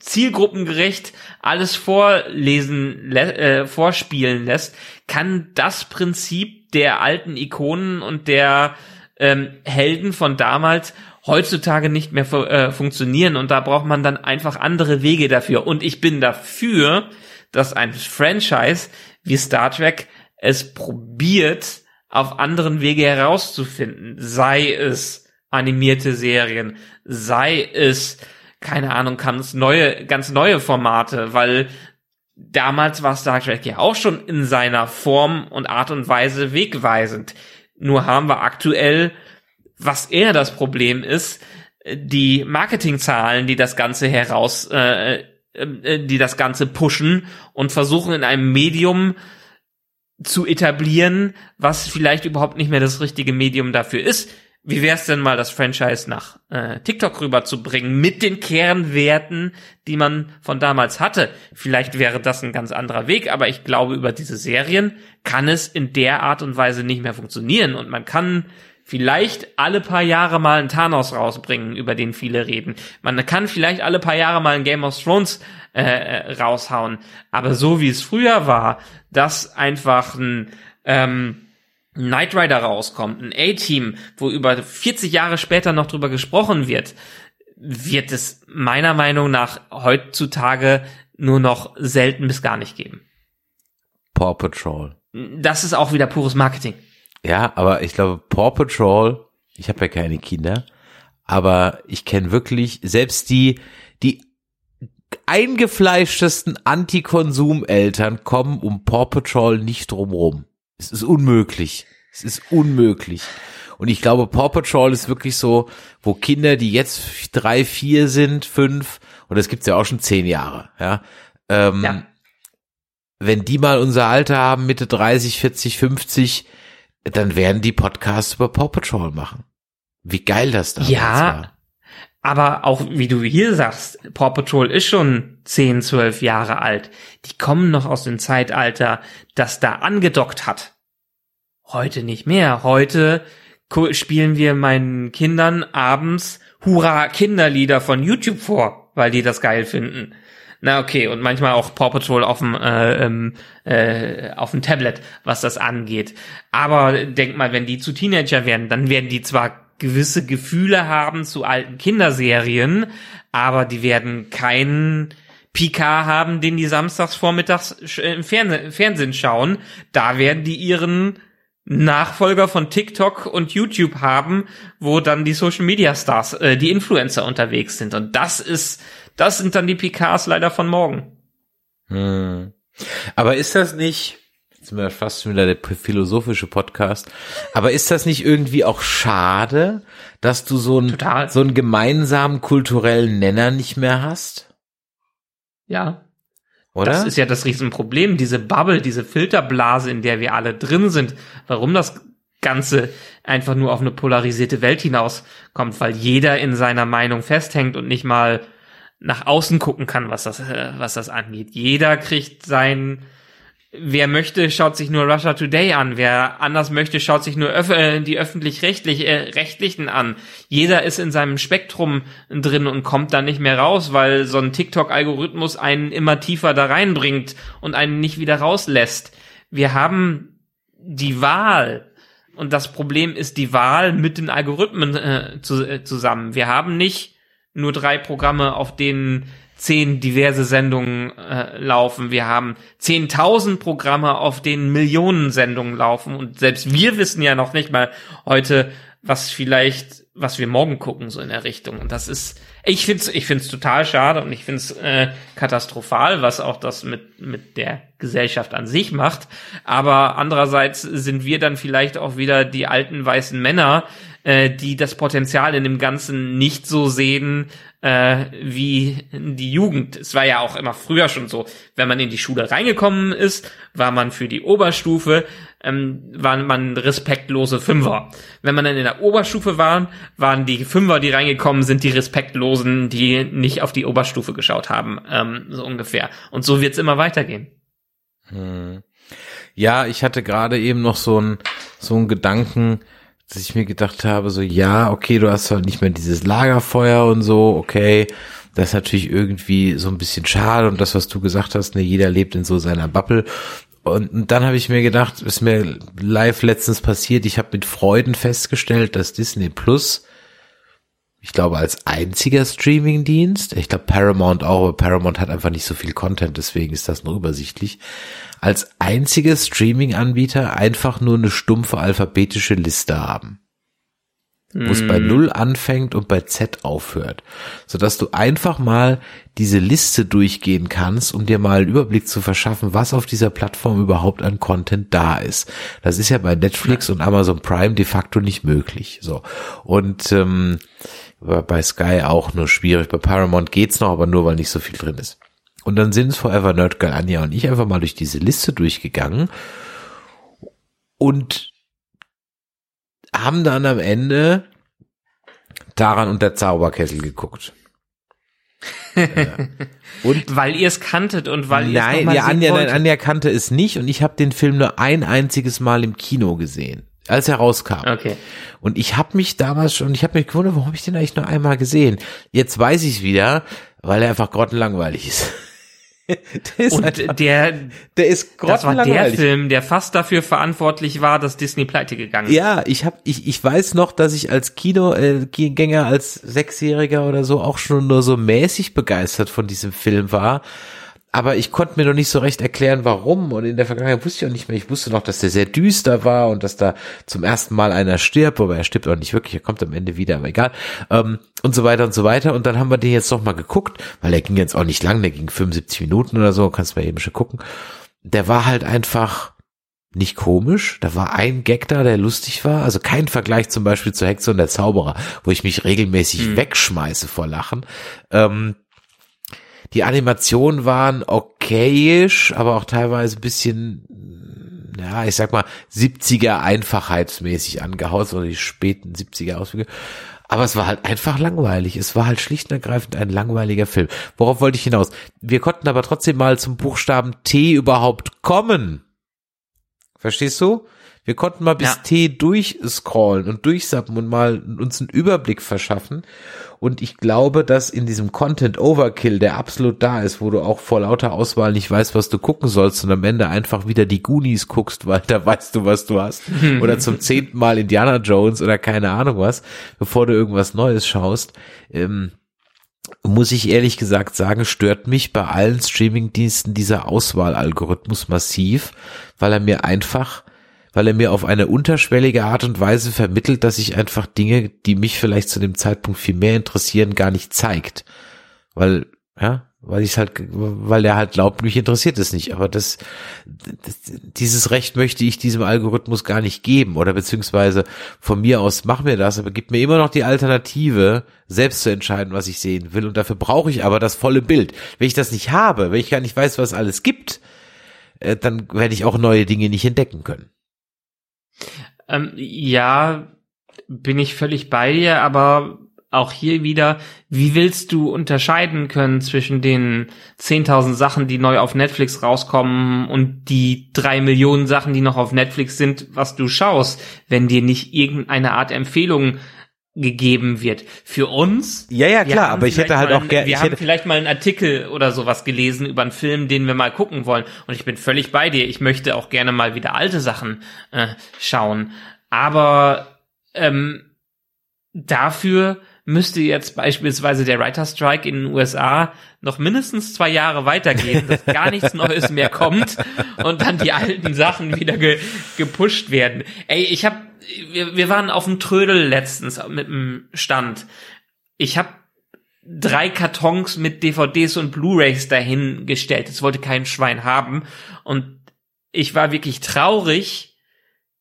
zielgruppengerecht alles vorlesen, äh, vorspielen lässt, kann das Prinzip der alten Ikonen und der ähm, Helden von damals heutzutage nicht mehr äh, funktionieren und da braucht man dann einfach andere Wege dafür. Und ich bin dafür, dass ein Franchise wie Star Trek es probiert, auf anderen Wege herauszufinden. Sei es animierte Serien, sei es, keine Ahnung, ganz neue, ganz neue Formate, weil damals war Star Trek ja auch schon in seiner Form und Art und Weise wegweisend. Nur haben wir aktuell, was eher das Problem ist, die Marketingzahlen, die das Ganze heraus, äh, äh, die das Ganze pushen und versuchen in einem Medium zu etablieren, was vielleicht überhaupt nicht mehr das richtige Medium dafür ist. Wie wär's denn mal, das Franchise nach äh, TikTok rüberzubringen mit den Kernwerten, die man von damals hatte? Vielleicht wäre das ein ganz anderer Weg, aber ich glaube, über diese Serien kann es in der Art und Weise nicht mehr funktionieren und man kann vielleicht alle paar Jahre mal einen Thanos rausbringen, über den viele reden. Man kann vielleicht alle paar Jahre mal ein Game of Thrones äh, äh raushauen, aber so wie es früher war, dass einfach ein ähm, Knight Rider rauskommt, ein A-Team, wo über 40 Jahre später noch drüber gesprochen wird, wird es meiner Meinung nach heutzutage nur noch selten bis gar nicht geben. Paw Patrol. Das ist auch wieder pures Marketing. Ja, aber ich glaube, Paw Patrol, ich habe ja keine Kinder, aber ich kenne wirklich selbst die, die eingefleischtesten Antikonsum-Eltern kommen um Paw Patrol nicht drumrum. Es ist unmöglich. Es ist unmöglich. Und ich glaube, Paw Patrol ist wirklich so, wo Kinder, die jetzt drei, vier sind, fünf, und das gibt's ja auch schon zehn Jahre, ja, ähm, ja. wenn die mal unser Alter haben, Mitte 30, 40, 50, dann werden die Podcasts über Paw Patrol machen. Wie geil das da ja, war. Aber auch, wie du hier sagst, Paw Patrol ist schon 10, 12 Jahre alt. Die kommen noch aus dem Zeitalter, das da angedockt hat. Heute nicht mehr. Heute spielen wir meinen Kindern abends Hurra Kinderlieder von YouTube vor, weil die das geil finden. Na okay, und manchmal auch Paw Patrol auf dem äh, ähm, äh, auf dem Tablet, was das angeht. Aber denk mal, wenn die zu Teenager werden, dann werden die zwar gewisse Gefühle haben zu alten Kinderserien, aber die werden keinen Picard haben, den die samstags vormittags im Fernseh Fernsehen schauen. Da werden die ihren Nachfolger von TikTok und YouTube haben, wo dann die Social Media Stars, äh, die Influencer unterwegs sind. Und das ist, das sind dann die Picards leider von morgen. Hm. Aber ist das nicht, Jetzt sind wir fast schon wieder der philosophische Podcast. Aber ist das nicht irgendwie auch schade, dass du so einen, so einen gemeinsamen kulturellen Nenner nicht mehr hast? Ja. Oder? Das ist ja das Riesenproblem, diese Bubble, diese Filterblase, in der wir alle drin sind. Warum das Ganze einfach nur auf eine polarisierte Welt hinauskommt, weil jeder in seiner Meinung festhängt und nicht mal nach außen gucken kann, was das, äh, was das angeht. Jeder kriegt sein, Wer möchte, schaut sich nur Russia Today an. Wer anders möchte, schaut sich nur öf äh, die öffentlich-rechtlichen äh, an. Jeder ist in seinem Spektrum drin und kommt da nicht mehr raus, weil so ein TikTok-Algorithmus einen immer tiefer da reinbringt und einen nicht wieder rauslässt. Wir haben die Wahl. Und das Problem ist die Wahl mit den Algorithmen äh, zu, äh, zusammen. Wir haben nicht nur drei Programme, auf denen zehn diverse Sendungen äh, laufen. Wir haben zehntausend Programme, auf denen Millionen Sendungen laufen. Und selbst wir wissen ja noch nicht mal heute, was vielleicht, was wir morgen gucken, so in der Richtung. Und das ist, ich find's, ich find's total schade und ich find's äh, katastrophal, was auch das mit, mit der Gesellschaft an sich macht. Aber andererseits sind wir dann vielleicht auch wieder die alten weißen Männer, äh, die das Potenzial in dem Ganzen nicht so sehen äh, wie die Jugend. Es war ja auch immer früher schon so, wenn man in die Schule reingekommen ist, war man für die Oberstufe, ähm, waren man respektlose Fünfer. Wenn man dann in der Oberstufe war, waren die Fünfer, die reingekommen sind, die Respektlosen, die nicht auf die Oberstufe geschaut haben, ähm, so ungefähr. Und so wird's immer weitergehen. Hm. Ja, ich hatte gerade eben noch so ein so ein Gedanken, dass ich mir gedacht habe, so ja, okay, du hast zwar nicht mehr dieses Lagerfeuer und so, okay, das ist natürlich irgendwie so ein bisschen schade und das, was du gesagt hast, ne, jeder lebt in so seiner Bubble. Und, und dann habe ich mir gedacht, ist mir live letztens passiert, ich habe mit Freuden festgestellt, dass Disney Plus ich glaube, als einziger Streamingdienst, ich glaube Paramount auch, aber Paramount hat einfach nicht so viel Content, deswegen ist das nur übersichtlich, als einziger Streaming-Anbieter einfach nur eine stumpfe alphabetische Liste haben. Wo es bei hm. Null anfängt und bei Z aufhört. Sodass du einfach mal diese Liste durchgehen kannst, um dir mal einen Überblick zu verschaffen, was auf dieser Plattform überhaupt an Content da ist. Das ist ja bei Netflix und Amazon Prime de facto nicht möglich. So. Und ähm, bei Sky auch nur schwierig. Bei Paramount geht's noch, aber nur weil nicht so viel drin ist. Und dann sind es Forever Nerd Girl Anja und ich einfach mal durch diese Liste durchgegangen und haben dann am Ende daran und der Zauberkessel geguckt. und weil ihr es kanntet und weil ihr Nein, ja, Anja, nein, Anja kannte es nicht und ich habe den Film nur ein einziges Mal im Kino gesehen, als er rauskam. Okay. Und ich habe mich damals schon, ich habe mich gewundert, warum habe ich den eigentlich nur einmal gesehen? Jetzt weiß ich es wieder, weil er einfach grottenlangweilig ist. der und einfach, der, der ist Das war der Film, der fast dafür verantwortlich war, dass Disney pleite gegangen ist. Ja, ich hab, ich, ich weiß noch, dass ich als Kinogänger, äh, als Sechsjähriger oder so auch schon nur so mäßig begeistert von diesem Film war aber ich konnte mir noch nicht so recht erklären, warum. Und in der Vergangenheit wusste ich auch nicht mehr. Ich wusste noch, dass der sehr düster war und dass da zum ersten Mal einer stirbt, wobei er stirbt auch nicht wirklich, er kommt am Ende wieder, aber egal. Ähm, und so weiter und so weiter. Und dann haben wir den jetzt noch mal geguckt, weil der ging jetzt auch nicht lang, der ging 75 Minuten oder so, kannst du mal eben schon gucken. Der war halt einfach nicht komisch. Da war ein Gag da, der lustig war. Also kein Vergleich zum Beispiel zu Hexe und der Zauberer, wo ich mich regelmäßig hm. wegschmeiße vor Lachen. Ähm, die Animationen waren okayisch, aber auch teilweise ein bisschen, ja, ich sag mal, 70er einfachheitsmäßig angehaut, oder die späten 70er Ausflüge. Aber es war halt einfach langweilig. Es war halt schlicht und ergreifend ein langweiliger Film. Worauf wollte ich hinaus? Wir konnten aber trotzdem mal zum Buchstaben T überhaupt kommen. Verstehst du? Wir konnten mal bis ja. T durchscrollen und durchsappen und mal uns einen Überblick verschaffen. Und ich glaube, dass in diesem Content Overkill, der absolut da ist, wo du auch vor lauter Auswahl nicht weißt, was du gucken sollst und am Ende einfach wieder die Goonies guckst, weil da weißt du, was du hast. oder zum zehnten Mal Indiana Jones oder keine Ahnung was, bevor du irgendwas Neues schaust. Ähm, muss ich ehrlich gesagt sagen, stört mich bei allen Streamingdiensten dieser Auswahlalgorithmus massiv, weil er mir einfach weil er mir auf eine unterschwellige Art und Weise vermittelt, dass ich einfach Dinge, die mich vielleicht zu dem Zeitpunkt viel mehr interessieren, gar nicht zeigt. Weil, ja, weil ich halt, weil er halt glaubt, mich interessiert es nicht. Aber das, das, dieses Recht möchte ich diesem Algorithmus gar nicht geben oder beziehungsweise von mir aus mach mir das, aber gib mir immer noch die Alternative, selbst zu entscheiden, was ich sehen will. Und dafür brauche ich aber das volle Bild. Wenn ich das nicht habe, wenn ich gar nicht weiß, was alles gibt, äh, dann werde ich auch neue Dinge nicht entdecken können. Ähm, ja, bin ich völlig bei dir, aber auch hier wieder, wie willst du unterscheiden können zwischen den 10.000 Sachen, die neu auf Netflix rauskommen und die drei Millionen Sachen, die noch auf Netflix sind, was du schaust, wenn dir nicht irgendeine Art Empfehlung gegeben wird. Für uns. Ja, ja, klar, aber ich hätte halt auch gerne. Wir haben vielleicht mal einen Artikel oder sowas gelesen über einen Film, den wir mal gucken wollen. Und ich bin völlig bei dir. Ich möchte auch gerne mal wieder alte Sachen äh, schauen. Aber ähm, dafür müsste jetzt beispielsweise der Writer Strike in den USA noch mindestens zwei Jahre weitergehen, dass gar nichts Neues mehr kommt und dann die alten Sachen wieder ge gepusht werden. Ey, ich habe wir, wir waren auf dem Trödel letztens mit dem Stand. Ich habe drei Kartons mit DVDs und Blu-rays dahingestellt. Das wollte kein Schwein haben. Und ich war wirklich traurig,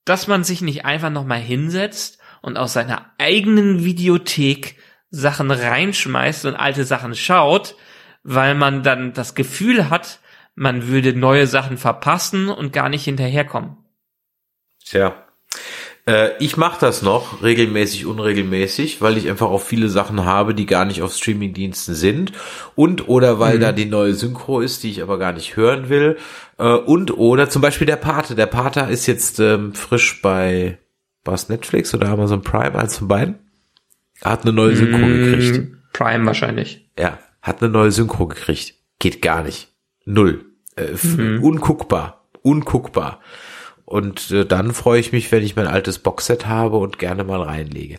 dass man sich nicht einfach nochmal hinsetzt und aus seiner eigenen Videothek Sachen reinschmeißt und alte Sachen schaut, weil man dann das Gefühl hat, man würde neue Sachen verpassen und gar nicht hinterherkommen. Tja, äh, ich mache das noch regelmäßig, unregelmäßig, weil ich einfach auch viele Sachen habe, die gar nicht auf Streamingdiensten sind und oder weil mhm. da die neue Synchro ist, die ich aber gar nicht hören will äh, und oder zum Beispiel der Pate. Der Pate ist jetzt ähm, frisch bei was Netflix oder Amazon Prime, eins von beiden. Hat eine neue Synchro mhm, gekriegt. Prime wahrscheinlich. Ja, hat eine neue Synchro gekriegt. Geht gar nicht. Null. Äh, mhm. Unguckbar. Unguckbar. Und äh, dann freue ich mich, wenn ich mein altes Boxset habe und gerne mal reinlege.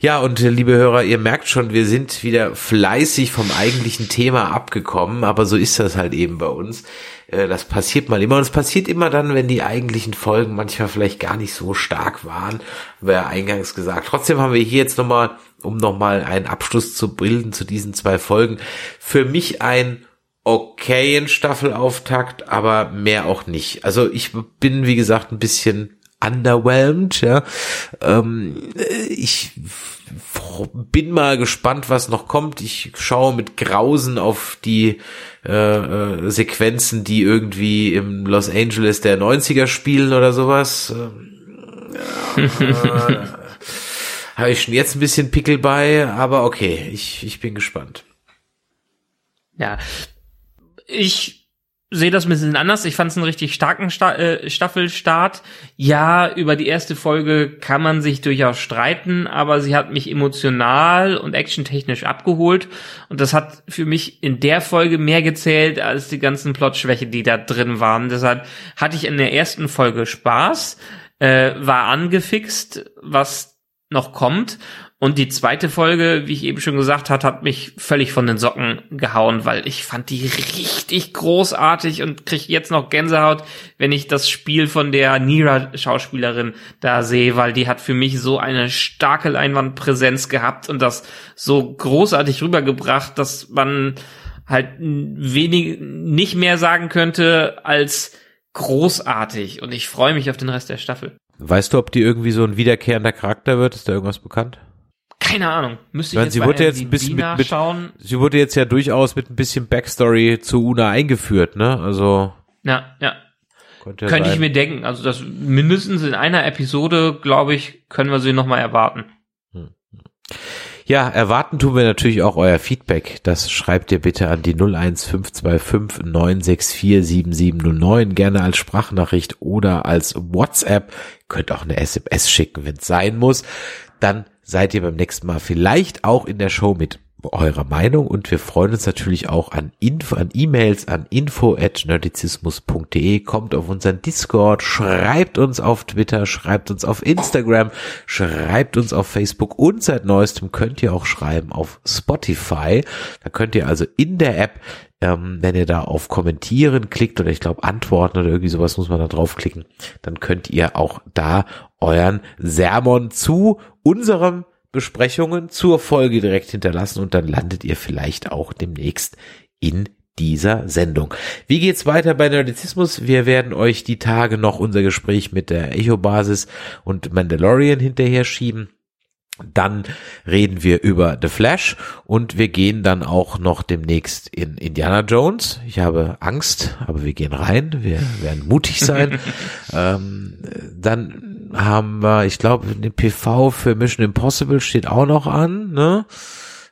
Ja, und äh, liebe Hörer, ihr merkt schon, wir sind wieder fleißig vom eigentlichen Thema abgekommen, aber so ist das halt eben bei uns. Äh, das passiert mal immer und es passiert immer dann, wenn die eigentlichen Folgen manchmal vielleicht gar nicht so stark waren, haben eingangs gesagt. Trotzdem haben wir hier jetzt nochmal, um nochmal einen Abschluss zu bilden zu diesen zwei Folgen, für mich ein okayen Staffelauftakt, aber mehr auch nicht. Also ich bin, wie gesagt, ein bisschen underwhelmed, ja. Ähm, ich bin mal gespannt, was noch kommt. Ich schaue mit Grausen auf die äh, äh, Sequenzen, die irgendwie im Los Angeles der 90er spielen oder sowas. Ähm, Habe ich schon jetzt ein bisschen Pickel bei, aber okay, ich, ich bin gespannt. Ja, ich sehe das ein bisschen anders. Ich fand es einen richtig starken Sta äh, Staffelstart. Ja, über die erste Folge kann man sich durchaus streiten, aber sie hat mich emotional und actiontechnisch abgeholt. Und das hat für mich in der Folge mehr gezählt als die ganzen Plotschwäche, die da drin waren. Deshalb hatte ich in der ersten Folge Spaß, äh, war angefixt, was noch kommt. Und die zweite Folge, wie ich eben schon gesagt hat, hat mich völlig von den Socken gehauen, weil ich fand die richtig großartig und krieg jetzt noch Gänsehaut, wenn ich das Spiel von der Nira-Schauspielerin da sehe, weil die hat für mich so eine starke Leinwandpräsenz gehabt und das so großartig rübergebracht, dass man halt wenig, nicht mehr sagen könnte als großartig. Und ich freue mich auf den Rest der Staffel. Weißt du, ob die irgendwie so ein wiederkehrender Charakter wird? Ist da irgendwas bekannt? Keine Ahnung. Müsste ich, meine, jetzt sie wurde jetzt ein bisschen mit, mit, sie wurde jetzt ja durchaus mit ein bisschen Backstory zu Una eingeführt, ne? Also. Ja, ja. Könnte, Könnte ich mir denken. Also das mindestens in einer Episode, glaube ich, können wir sie nochmal erwarten. Hm. Ja, erwarten tun wir natürlich auch euer Feedback. Das schreibt ihr bitte an die 01525 964 7709, gerne als Sprachnachricht oder als WhatsApp. Ihr könnt auch eine SMS schicken, wenn es sein muss. Dann seid ihr beim nächsten Mal vielleicht auch in der Show mit eurer Meinung? Und wir freuen uns natürlich auch an Info, an E-Mails an info at nerdizismus.de, kommt auf unseren Discord, schreibt uns auf Twitter, schreibt uns auf Instagram, schreibt uns auf Facebook. Und seit neuestem könnt ihr auch schreiben auf Spotify. Da könnt ihr also in der App ähm, wenn ihr da auf Kommentieren klickt oder ich glaube Antworten oder irgendwie sowas muss man da draufklicken, dann könnt ihr auch da euren Sermon zu unserem Besprechungen zur Folge direkt hinterlassen und dann landet ihr vielleicht auch demnächst in dieser Sendung. Wie geht's weiter bei Nerdizismus? Wir werden euch die Tage noch unser Gespräch mit der Echo-Basis und Mandalorian hinterher schieben. Dann reden wir über The Flash und wir gehen dann auch noch demnächst in Indiana Jones. Ich habe Angst, aber wir gehen rein. Wir werden mutig sein. ähm, dann haben wir, ich glaube, den PV für Mission Impossible steht auch noch an. Ne?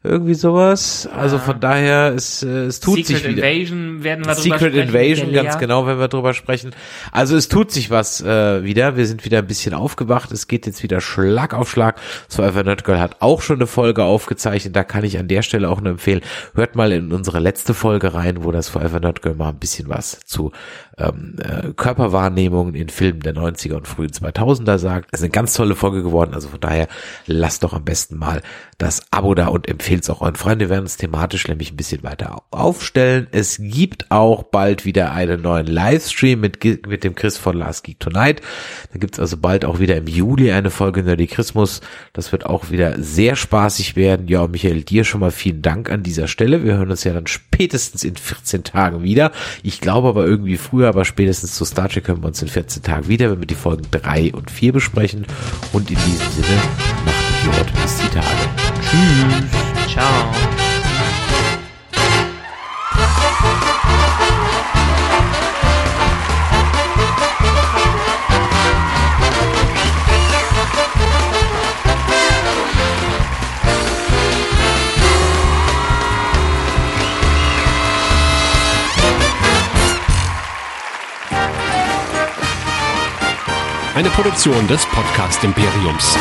Irgendwie sowas. Also von daher, es, äh, es tut Secret sich wieder. Invasion werden wir Secret sprechen, Invasion, ganz genau, wenn wir drüber sprechen. Also es tut sich was äh, wieder. Wir sind wieder ein bisschen aufgewacht. Es geht jetzt wieder Schlag auf Schlag. Survivor Nerd Girl hat auch schon eine Folge aufgezeichnet. Da kann ich an der Stelle auch nur empfehlen. Hört mal in unsere letzte Folge rein, wo das Forever Nerd Girl mal ein bisschen was zu ähm, äh, Körperwahrnehmungen in Filmen der 90er und frühen 2000er sagt. Es ist eine ganz tolle Folge geworden. Also von daher lasst doch am besten mal das Abo da und empfehlt es auch euren Freunden. Wir werden es thematisch nämlich ein bisschen weiter aufstellen. Es gibt auch bald wieder einen neuen Livestream mit, mit dem Chris von Last Geek Tonight. Da gibt es also bald auch wieder im Juli eine Folge Nerdy Christmas. Das wird auch wieder sehr spaßig werden. Ja, Michael, dir schon mal vielen Dank an dieser Stelle. Wir hören uns ja dann spätestens in 14 Tagen wieder. Ich glaube aber irgendwie früher, aber spätestens zu Star Trek hören wir uns in 14 Tagen wieder, wenn wir die Folgen 3 und 4 besprechen. Und in diesem Sinne, macht Jod bis die Tage. Tschüss. Ciao. Eine Produktion des Podcast Imperiums.